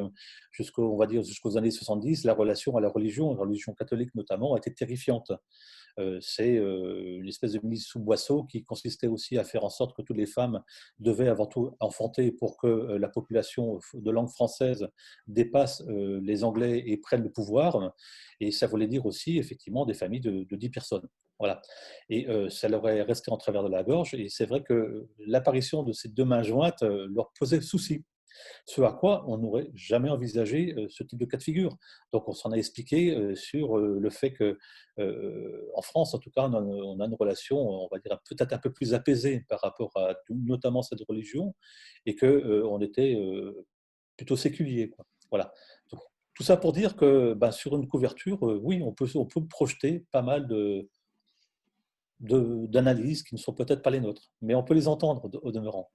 jusqu'aux années 70, la relation à la religion, la religion catholique notamment, été terrifiante. Euh, c'est euh, une espèce de mise sous boisseau qui consistait aussi à faire en sorte que toutes les femmes devaient avant tout enfanter pour que euh, la population de langue française dépasse les Anglais et prenne le pouvoir. Et ça voulait dire aussi effectivement des familles de, de 10 personnes. Voilà. Et ça leur est resté en travers de la gorge. Et c'est vrai que l'apparition de ces deux mains jointes leur posait souci. Ce à quoi on n'aurait jamais envisagé ce type de cas de figure. Donc on s'en a expliqué sur le fait que, en France en tout cas, on a, une relation, on va dire peut-être un peu plus apaisée par rapport à notamment cette religion, et que on était plutôt séculier. Voilà. tout ça pour dire que ben, sur une couverture, oui, on peut, on peut projeter pas mal de d'analyses qui ne sont peut-être pas les nôtres, mais on peut les entendre au demeurant.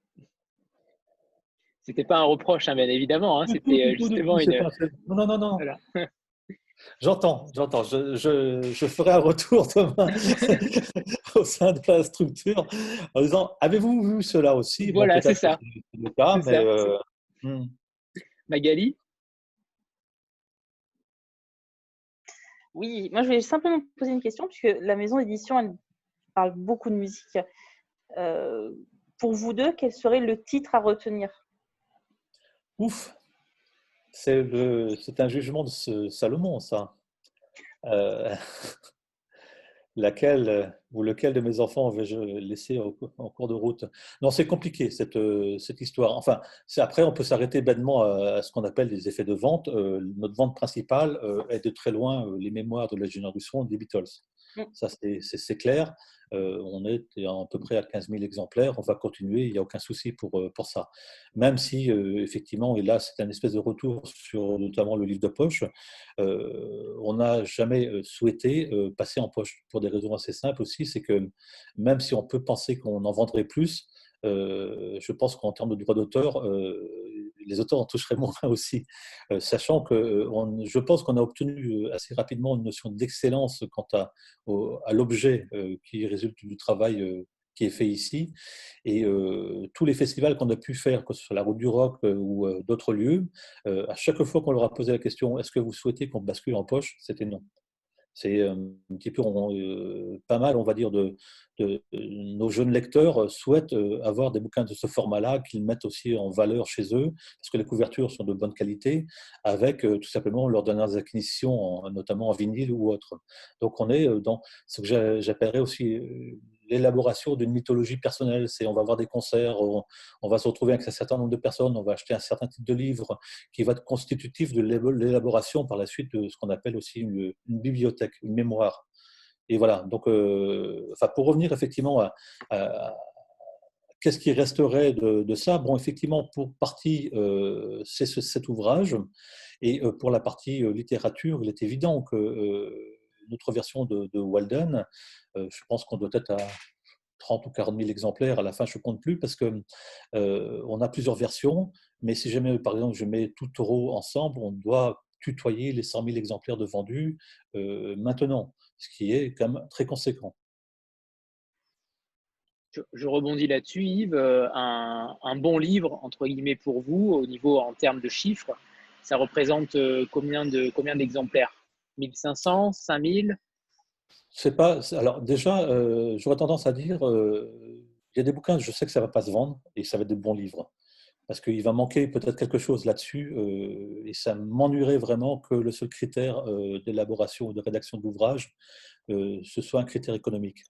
C'était pas un reproche, hein, bien évidemment. Hein, c'était euh, justement une. Non, non, non, non. J'entends, j'entends. Je, je, ferai un retour demain au sein de la structure en disant Avez-vous vu cela aussi? Voilà, c'est ça. Euh, hmm. Magali? Oui, moi je voulais simplement poser une question, puisque la maison d'édition, elle parle beaucoup de musique. Euh, pour vous deux, quel serait le titre à retenir? Ouf, c'est un jugement de Salomon, ça. Euh, laquelle ou lequel de mes enfants vais-je laisser en, cours de route? Non, c'est compliqué cette, cette histoire. Enfin, après, on peut s'arrêter bêtement à, ce qu'on appelle les effets de vente. Euh, notre vente principale euh, est de très loin les mémoires de la génération des Beatles. Mm. Ça, c'est clair. Euh, on est à peu près à 15 000 exemplaires. On va continuer, il n'y a aucun souci pour, euh, pour ça. Même si, euh, effectivement, et là, c'est un espèce de retour sur notamment le livre de poche, on n'a jamais souhaité passer en poche pour des raisons assez simples aussi. C'est que même si on peut penser qu'on en vendrait plus, je pense qu'en termes de droit d'auteur, les auteurs en toucheraient moins aussi, euh, sachant que euh, je pense qu'on a obtenu euh, assez rapidement une notion d'excellence quant à, l'objet qui résulte du travail qui est fait ici. Et tous les festivals qu'on a pu faire, que ce soit la Route du Rock ou d'autres lieux, à chaque fois qu'on leur a posé la question est-ce que vous souhaitez qu'on bascule en poche? C'était non. C'est un petit peu pas mal, on va dire, de, nos jeunes lecteurs souhaitent avoir des bouquins de ce format-là, qu'ils mettent aussi en valeur chez eux, parce que les couvertures sont de bonne qualité, avec tout simplement leurs dernières acquisitions, notamment en vinyle ou autre. Donc on est dans ce que j'appellerais aussi l'élaboration d'une mythologie personnelle. C'est on va avoir des concerts, on, va se retrouver avec un certain nombre de personnes, on va acheter un certain type de livre qui va être constitutif de l'élaboration par la suite de ce qu'on appelle aussi une, bibliothèque, une mémoire. Et voilà. Donc, euh, pour revenir effectivement à, qu'est-ce qui resterait de, ça? Bon, effectivement, pour partie, euh, c'est cet ouvrage. Et euh, pour la partie littérature, il est évident que notre version de, de Walden, euh, je pense qu'on doit être à 30 ou 40 000 exemplaires. À la fin, je ne compte plus parce que euh, on a plusieurs versions. Mais si jamais, par exemple, je mets tout taureau ensemble, on doit tutoyer les 100 000 exemplaires de vendus euh, maintenant, ce qui est quand même très conséquent. Je, rebondis là-dessus, Yves. Un, un, bon livre, entre guillemets, pour vous, au niveau en termes de chiffres, ça représente combien de combien d'exemplaires? 1500, 5000 C'est pas. Alors déjà, euh, j'aurais tendance à dire, euh, il y a des bouquins, je sais que ça va pas se vendre et ça va être des bons livres, parce qu'il va manquer peut-être quelque chose là-dessus euh, et ça m'ennuierait vraiment que le seul critère d'élaboration ou de rédaction d'ouvrage ce soit un critère économique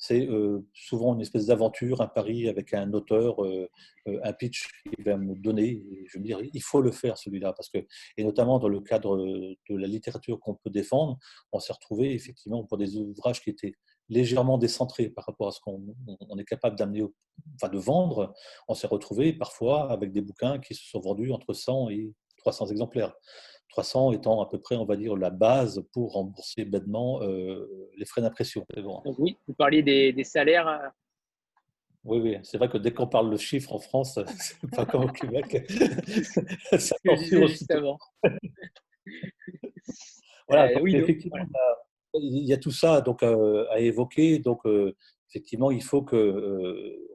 c'est euh, souvent une espèce d'aventure, un pari avec un auteur, euh, euh, un pitch qu'il va me donner. je veux dire, il faut le faire celui-là, parce que, et notamment dans le cadre de la littérature qu'on peut défendre, on s'est retrouvé effectivement pour des ouvrages qui étaient légèrement décentrés par rapport à ce qu'on est capable d'amener, enfin de vendre. On s'est retrouvé parfois avec des bouquins qui se sont vendus entre 100 et 300 exemplaires. 300 étant à peu près, on va dire, la base pour rembourser bêtement euh, les frais d'impression. oui, vous parliez des, salaires. Euh. Oui, oui, c'est vrai que dès qu'on parle de chiffres en France, c'est pas comme au Québec. ça juste avant. voilà, euh, oui, effectivement, il y a tout ça donc, à évoquer. Donc, effectivement, il faut que,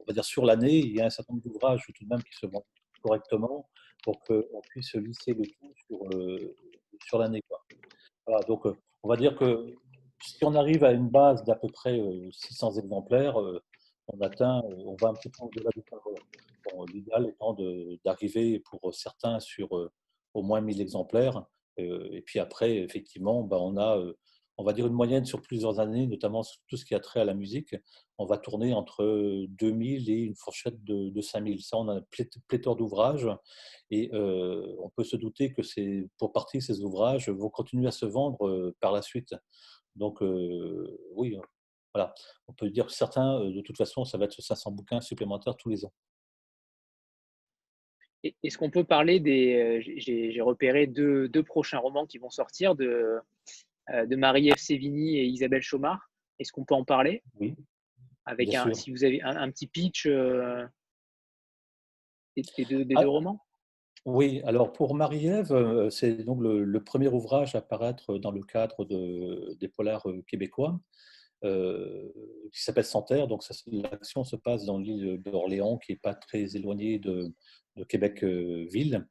on va dire, sur l'année, il y a un certain nombre d'ouvrages tout de même qui se vendent correctement pour qu'on puisse lisser le tout sur, euh, sur l'année. Voilà, donc, euh, on va dire que si on arrive à une base d'à peu près 600 euh, exemplaires, on atteint, on va un petit peu au-delà du bon, L'idéal étant d'arriver pour certains sur au moins 1000 exemplaires. et puis après, effectivement, bah, on a on va dire une moyenne sur plusieurs années, notamment sur tout ce qui a trait à la musique, on va tourner entre 2000 et une fourchette de, de 5000. Ça, on a pléthore d'ouvrages et euh, on peut se douter que pour partie ces ouvrages vont continuer à se vendre euh, par la suite. Donc euh, oui, voilà, on peut dire que certains, de toute façon, ça va être 500 bouquins supplémentaires tous les ans. Est-ce qu'on peut parler des... J'ai repéré deux, deux, prochains romans qui vont sortir de de Marie-Ève Sévigny et Isabelle Chaumard. Est-ce qu'on peut en parler Oui. Avec un, si vous avez un, petit pitch euh, des, deux, ah. romans? Oui, alors pour Marie-Ève, euh, c'est donc le, premier ouvrage à apparaître dans le cadre de, des polars québécois, qui s'appelle Santerre. Donc l'action se passe dans l'île d'Orléans, qui n'est pas très éloignée de, Québec-Ville. Euh,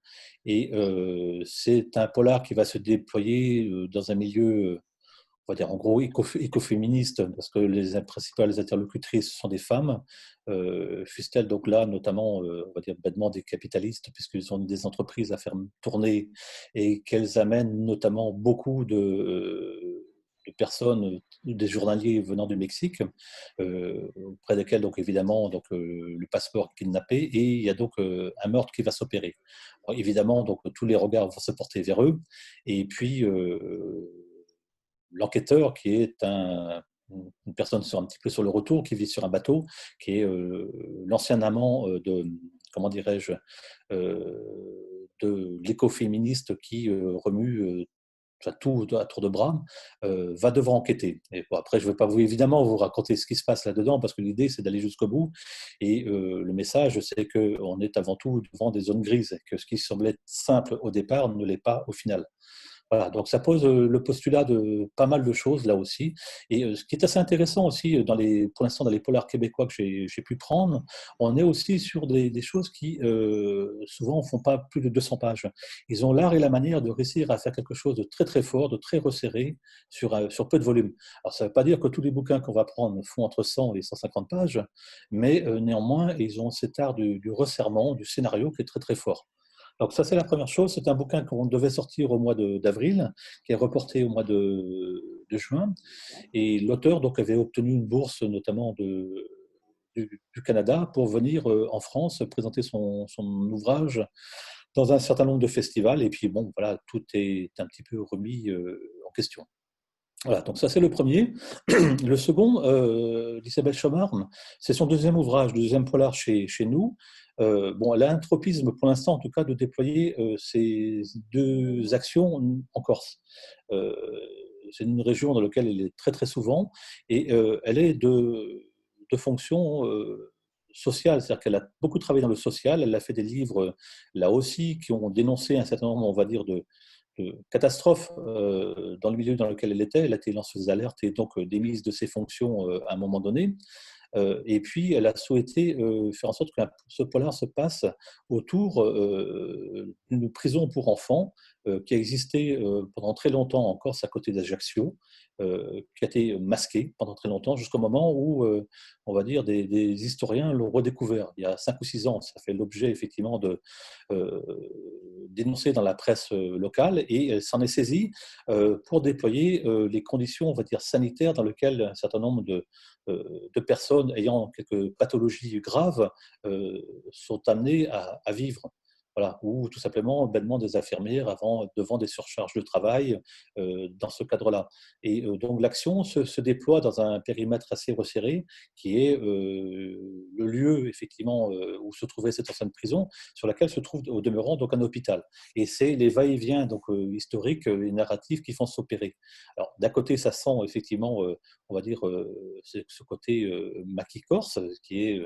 et euh, c'est un polar qui va se déployer euh, dans un milieu, on va dire en gros écoféministe, parce que les principales interlocutrices sont des femmes. Euh, fussent-elles donc là, notamment, on va dire bêtement des capitalistes, puisqu'ils ont des entreprises à faire tourner et qu'elles amènent notamment beaucoup de de personnes, des journaliers venant du Mexique, euh, auprès desquels, donc évidemment, donc, euh, le passeport kidnappé, et il y a donc euh, un meurtre qui va s'opérer. Évidemment, donc, tous les regards vont se porter vers eux, et puis l'enquêteur, qui est un, une personne sur un petit peu sur le retour, qui vit sur un bateau, qui est l'ancien amant de, comment dirais-je, de l'écoféministe qui remue tout à tour de bras, euh, va devoir enquêter. Après, je ne vais pas vous évidemment vous raconter ce qui se passe là-dedans, parce que l'idée, c'est d'aller jusqu'au bout. Et euh, le message, c'est qu'on est avant tout devant des zones grises, que ce qui semblait simple au départ ne l'est pas au final. Voilà, donc ça pose le postulat de pas mal de choses là aussi. Et ce qui est assez intéressant aussi, dans les, pour l'instant, dans les polars québécois que j'ai pu prendre, on est aussi sur des, des choses qui souvent ne font pas plus de 200 pages. Ils ont l'art et la manière de réussir à faire quelque chose de très très fort, de très resserré sur, sur peu de volume. Alors ça ne veut pas dire que tous les bouquins qu'on va prendre font entre 100 et 150 pages, mais néanmoins, ils ont cet art du, du resserrement, du scénario qui est très très fort. Donc ça, c'est la première chose. C'est un bouquin qu'on devait sortir au mois d'avril, qui est reporté au mois de, juin. Et l'auteur avait obtenu une bourse, notamment du, Canada, pour venir euh, en France présenter son, ouvrage dans un certain nombre de festivals. Et puis bon, voilà, tout est un petit peu remis euh, en question. Voilà, donc ça c'est le premier. Le second, euh, d'Isabelle Chomard, c'est son deuxième ouvrage, deuxième polar chez, chez nous. Euh, bon, elle a un tropisme pour l'instant, en tout cas, de déployer euh, ces deux actions en Corse. Euh, c'est une région dans laquelle elle est très très souvent et elle est de, de fonction sociale, c'est-à-dire qu'elle a beaucoup travaillé dans le social. Elle a fait des livres là aussi qui ont dénoncé un certain nombre, on va dire, de, catastrophes dans le milieu dans lequel elle était. Elle a été lanceuse d'alerte et donc démise de ses fonctions à un moment donné. Euh, et puis, elle a souhaité euh, faire en sorte que ce polar se passe autour euh, d'une prison pour enfants qui a existé pendant très longtemps en Corse à côté d'Ajaccio, qui a été masquée pendant très longtemps, jusqu'au moment où, on va dire, des, historiens l'ont redécouvert. Il y a cinq ou six ans, ça fait l'objet effectivement de dénoncer dans la presse locale, et s'en est saisie pour déployer les conditions, on va dire, sanitaires dans lesquelles un certain nombre de, personnes ayant quelques pathologies graves sont amenées à vivre. Voilà, ou tout simplement bêtement des infirmières devant des surcharges de travail euh, dans ce cadre-là. Et euh, donc l'action se, déploie dans un périmètre assez resserré, qui est euh, le lieu effectivement où se trouvait cette ancienne prison, sur laquelle se trouve au demeurant donc un hôpital. Et c'est les va-et-vient donc historiques et narratifs qui font s'opérer. Alors d'un côté, ça sent effectivement, on va dire, ce côté maquis corse, qui est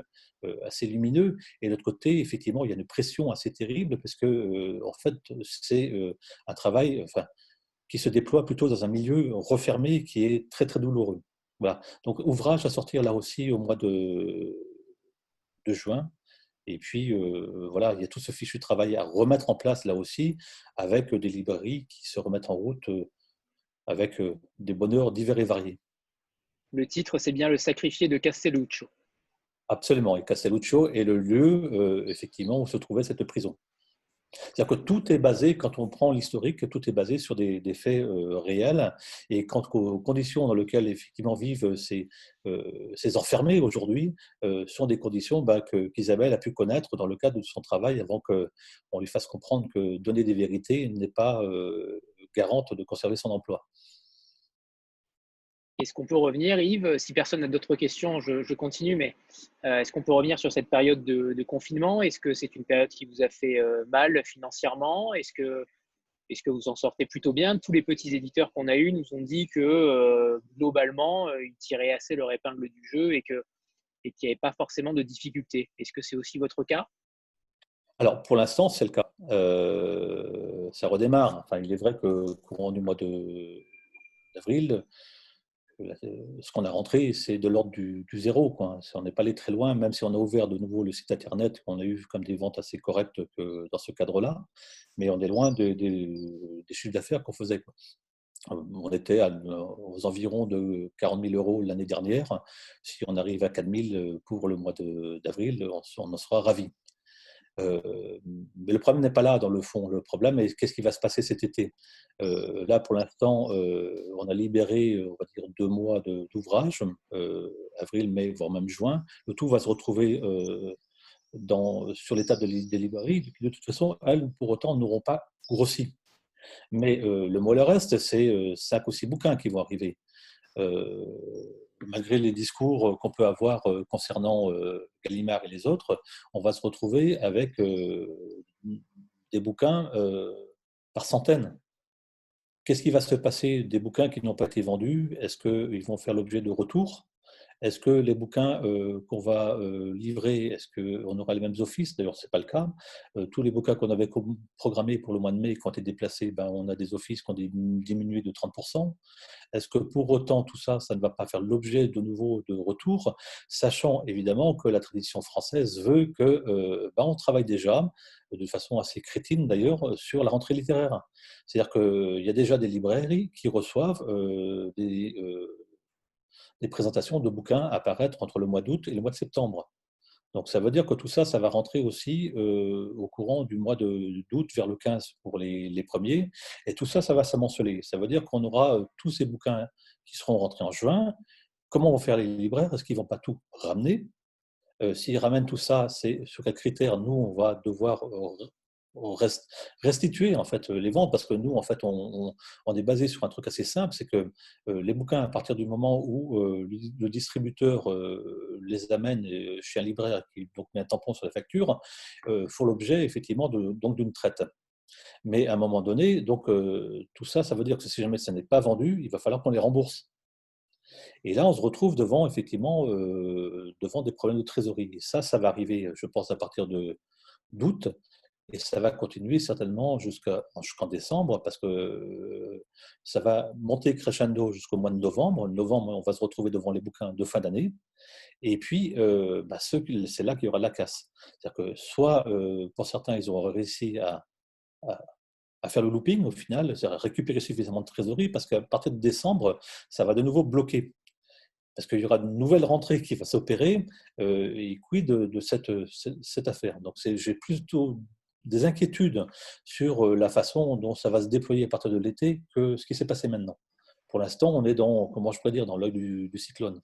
assez lumineux, et de l'autre côté, effectivement, il y a une pression assez terrible parce que, en fait, c'est un travail qui se déploie plutôt dans un milieu refermé qui est très, très douloureux. Voilà. Donc, ouvrage à sortir là aussi au mois de, de juin. Et puis, voilà, il y a tout ce fichu travail à remettre en place là aussi, avec des librairies qui se remettent en route avec des bonheurs divers et variés. Le titre, c'est bien Le sacrifié de Castelluccio. Absolument, et Castelluccio est le lieu, effectivement, où se trouvait cette prison. C'est-à-dire que tout est basé, quand on prend l'historique, tout est basé sur des, faits euh, réels. Et quant aux conditions dans lesquelles effectivement vivent ces, euh, ces enfermés aujourd'hui, euh, sont des conditions bah, qu'Isabelle a pu connaître dans le cadre de son travail avant qu'on lui fasse comprendre que donner des vérités n'est pas garante de conserver son emploi. Est-ce qu'on peut revenir, Yves? Si personne n'a d'autres questions, je, continue, mais euh, est-ce qu'on peut revenir sur cette période de, confinement? Est-ce que c'est une période qui vous a fait euh, mal financièrement? Est-ce que, est que vous en sortez plutôt bien? Tous les petits éditeurs qu'on a eus nous ont dit que euh, globalement, ils tiraient assez leur épingle du jeu et qu'il n'y avait pas forcément de difficultés. Est-ce que c'est aussi votre cas? Alors, pour l'instant, c'est le cas. ça redémarre. Enfin, il est vrai que courant du mois d'avril, ce qu'on a rentré, c'est de l'ordre du, zéro. On n'est pas allé très loin, même si on a ouvert de nouveau le site Internet, on a eu comme des ventes assez correctes que dans ce cadre-là, mais on est loin des chiffres d'affaires qu'on faisait. On était aux environs de 40 000 euros l'année dernière. Si on arrive à 4 000 pour le mois d'avril, on, on en sera ravis. Euh, mais le problème n'est pas là dans le fond. Le problème est qu'est-ce qui va se passer cet été? Euh, là, pour l'instant, euh, on a libéré, deux mois d'ouvrage, avril, mai, voire même juin. Le tout va se retrouver sur l'état des librairies. De toute façon, elles, pour autant, n'auront pas grossi. Mais le mot le reste, c'est cinq ou six bouquins qui vont arriver malgré les discours qu'on peut avoir euh, concernant euh, Gallimard et les autres, on va se retrouver avec euh, des bouquins par centaines. Qu'est-ce qui va se passer des bouquins qui n'ont pas été vendus? Est-ce qu'ils vont faire l'objet de retours? Est-ce que les bouquins euh, qu'on va euh, livrer, est-ce qu'on aura les mêmes offices? D'ailleurs, ce n'est pas le cas. Euh, tous les bouquins qu'on avait programmés pour le mois de mai, quand ils été déplacés, ben, on a des offices qui ont diminué de 30%. Est-ce que pour autant, tout ça, ça ne va pas faire l'objet de nouveau de retour, sachant évidemment que la tradition française veut que ben, on travaille déjà, de façon assez crétine d'ailleurs, sur la rentrée littéraire? C'est-à-dire qu'il y a déjà des librairies qui reçoivent des des présentations de bouquins apparaître entre le mois d'août et le mois de septembre. Donc ça veut dire que tout ça, ça va rentrer aussi euh, au courant du mois d'août vers le 15 pour les, premiers. Et tout ça, ça va s'amonceler. Ça veut dire qu'on aura euh, tous ces bouquins qui seront rentrés en juin. Comment vont faire les libraires? Est-ce qu'ils ne vont pas tout ramener? Euh, S'ils ramènent tout ça, c'est sur quels critères nous, on va devoir restituer en fait les ventes parce que nous en fait on, est basé sur un truc assez simple c'est que euh, les bouquins à partir du moment où euh, le distributeur euh, les amène chez un libraire qui donc met un tampon sur la facture font l'objet effectivement de, donc d'une traite. Mais à un moment donné donc tout ça ça veut dire que si jamais ça n'est pas vendu il va falloir qu'on les rembourse. Et là, on se retrouve devant effectivement devant des problèmes de trésorerie. Et ça, ça va arriver, je pense, à partir de d'août, et ça va continuer certainement jusqu'en décembre, parce que ça va monter crescendo jusqu'au mois de novembre. Novembre, on va se retrouver devant les bouquins de fin d'année. Et puis, bah, c'est là qu'il y aura la casse. C'est-à-dire que soit, pour certains, ils auront réussi à, faire le looping au final, c'est-à-dire récupérer suffisamment de trésorerie, parce qu'à partir de décembre, ça va de nouveau bloquer parce qu'il y aura une nouvelle rentrée qui va s'opérer, et quid de, de cette, cette, affaire. Donc j'ai plutôt des inquiétudes sur euh, la façon dont ça va se déployer à partir de l'été que ce qui s'est passé maintenant. Pour l'instant, on est dans, comment je peux dire, dans l'œil du, cyclone.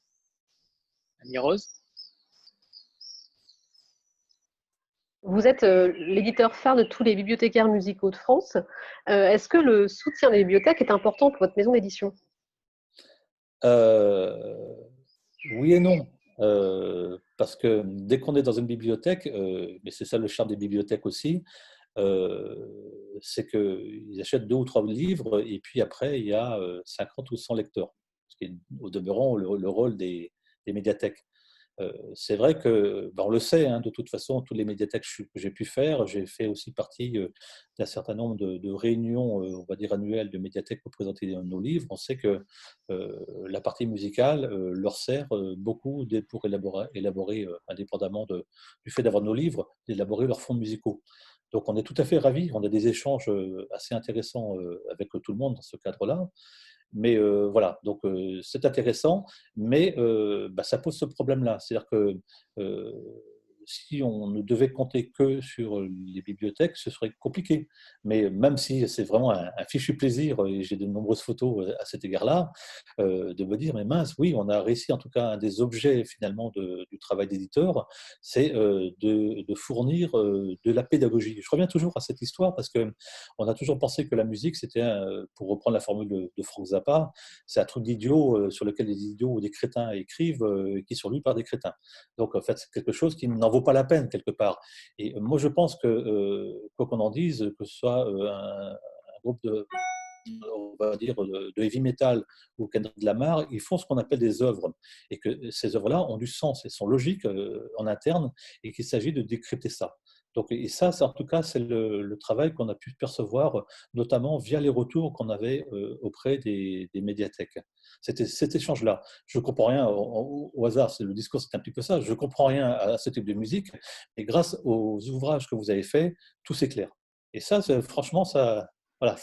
Annie Rose? Vous êtes euh, l'éditeur phare de tous les bibliothécaires musicaux de France. Euh, est-ce que le soutien des bibliothèques est important pour votre maison d'édition? Oui et non. Euh, parce que dès qu'on est dans une bibliothèque, euh, mais c'est ça le charme des bibliothèques aussi, euh, c'est qu'ils achètent deux ou trois livres et puis après, il y a 50 ou 100 lecteurs, ce qui est au demeurant le, rôle des médiathèques. Euh, c'est vrai que, ben, on le sait, hein, de toute façon, toutes les médiathèques que j'ai pu faire, j'ai fait aussi partie euh, d'un certain nombre de, réunions, euh, on va dire annuelles, de médiathèques pour présenter nos livres. On sait que la partie musicale leur sert beaucoup pour élaborer, élaborer indépendamment du fait d'avoir nos livres, d'élaborer leurs fonds musicaux. Donc on est tout à fait ravis, on a des échanges assez intéressants avec tout le monde dans ce cadre-là. Mais euh, voilà, donc euh, c'est intéressant, mais euh, bah, ça pose ce problème-là. C'est-à-dire que si on ne devait compter que sur les bibliothèques, ce serait compliqué. Mais même si c'est vraiment un, fichu plaisir, et j'ai de nombreuses photos à cet égard-là, euh, de me dire, mais mince, oui, on a réussi, en tout cas, un des objets finalement du travail d'éditeur, c'est euh, de, fournir euh, de la pédagogie. Je reviens toujours à cette histoire parce qu'on a toujours pensé que la musique, c'était, pour reprendre la formule de, Franck Zappa, c'est un truc d'idiot sur lequel des idiots ou des crétins écrivent, qui sont lus par des crétins. Donc, en fait, c'est quelque chose qui n'en vaut pas la peine quelque part. Et moi, je pense que, euh, quoi qu'on en dise, que ce soit euh, un, groupe de, on va dire, de, heavy metal ou Kendrick Lamar, ils font ce qu'on appelle des œuvres. Et que ces œuvres-là ont du sens et sont logiques euh, en interne et qu'il s'agit de décrypter ça. Donc, et ça, en tout cas, c'est le, travail qu'on a pu percevoir, notamment via les retours qu'on avait auprès des, médiathèques. C'était cet échange-là. Je ne comprends rien au, hasard, le discours c'est un petit peu ça, je ne comprends rien à ce type de musique, et grâce aux ouvrages que vous avez faits, tout s'éclaire. Et ça, franchement, ça, voilà,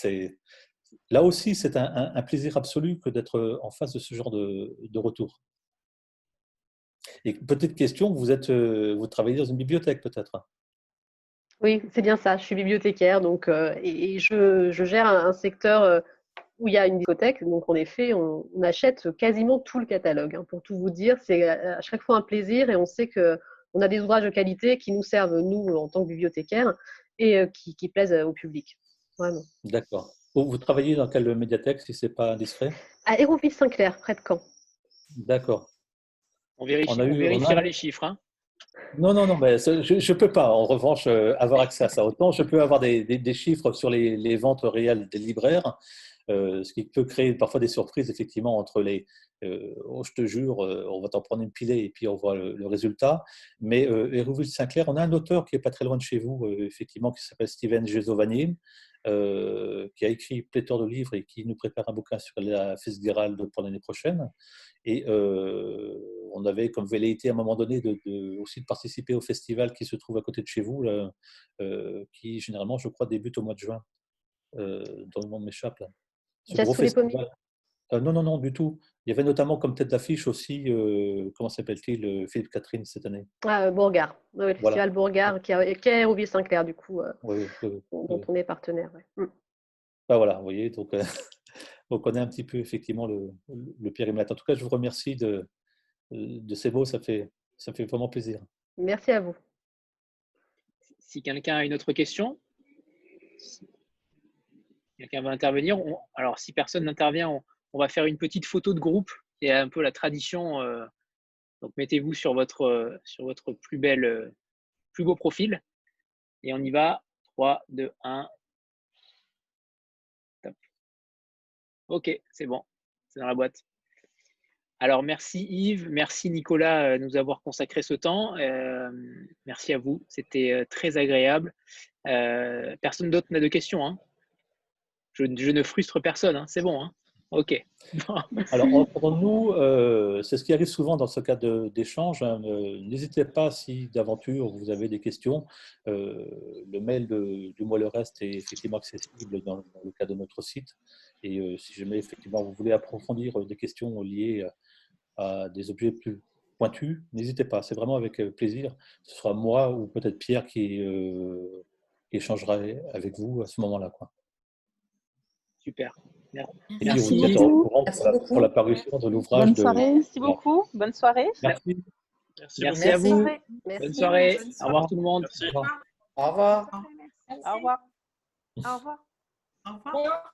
là aussi, c'est un, plaisir absolu que d'être en face de ce genre de, de retour. Et petite question, vous, êtes, vous travaillez dans une bibliothèque peut-être? Oui, c'est bien ça. Je suis bibliothécaire donc, euh, et, je, gère un, secteur euh, où il y a une bibliothèque. Donc, en effet, on, achète quasiment tout le catalogue. Hein. pour tout vous dire, c'est à chaque fois un plaisir et on sait qu'on a des ouvrages de qualité qui nous servent, nous, en tant que bibliothécaires, et euh, qui, plaisent au public. Vraiment. D'accord. Vous travaillez dans quelle médiathèque, si ce n'est pas indiscret? À Hérouville-Saint-Clair, près de Caen. D'accord. On, vérifiera les chiffres. Hein Non, non, non, mais je ne peux pas, en revanche, euh, avoir accès à ça. Autant je peux avoir des, chiffres sur les, ventes réelles des libraires, euh, ce qui peut créer parfois des surprises, effectivement, entre les euh, oh, je te jure, on va t'en prendre une pilée et puis on voit le, résultat. Mais euh, Sinclair, on a un auteur qui est pas très loin de chez vous, effectivement, qui s'appelle Steven Gesovani, qui a écrit pléthore de livres et qui nous prépare un bouquin sur la Fitzgerald pour l'année prochaine. Et on avait comme velléité à un moment donné de, aussi de participer au festival qui se trouve à côté de chez vous, qui généralement, je crois, débute au mois de juin, dans le monde m'échappe. Euh, non, non, non, du tout. Il y avait notamment comme tête d'affiche aussi, comment s'appelle-t-il, Philippe Catherine cette année ah, Bourgard, le festival Bourgard qui, a, qui est Rouvier Saint-Clair, du coup, dont on est partenaire. Mm. Ah, voilà, vous voyez, donc on connaît un petit peu effectivement le, le, périmètre. En tout cas, je vous remercie de, de ces mots, ça fait, ça fait vraiment plaisir. Merci à vous. Si quelqu'un a une autre question, quelqu'un va intervenir. alors, si personne n'intervient, on, va faire une petite photo de groupe. C'est un peu la tradition. Euh, donc, mettez-vous sur votre, euh, plus belle, euh, plus beau profil. Et on y va. 3, 2, 1. Ok, c'est bon. C'est dans la boîte. Alors, merci Yves, merci Nicolas de nous avoir consacré ce temps. merci à vous, c'était très agréable. personne d'autre n'a de questions hein je, ne frustre personne, hein. c'est bon. Hein. Ok. Alors, pour nous, euh, c'est ce qui arrive souvent dans ce cas d'échange. Hein. Euh, n'hésitez pas, si d'aventure vous avez des questions, euh, le mail de, du Moi le Reste est effectivement accessible dans, le cas de notre site. Et si jamais effectivement vous voulez approfondir des questions liées à, des objets plus pointus, n'hésitez pas. C'est vraiment avec plaisir. Ce sera moi ou peut-être Pierre qui, qui échangera avec vous à ce moment-là. Super. Merci. Merci. Pour, la, pour la parution de l'ouvrage. Bonne soirée. Merci beaucoup. Bonne soirée. Merci. Merci, Merci à vous. Bonne soirée. Au revoir tout le monde. Au revoir. Au revoir. Au revoir. Au revoir. Au revoir.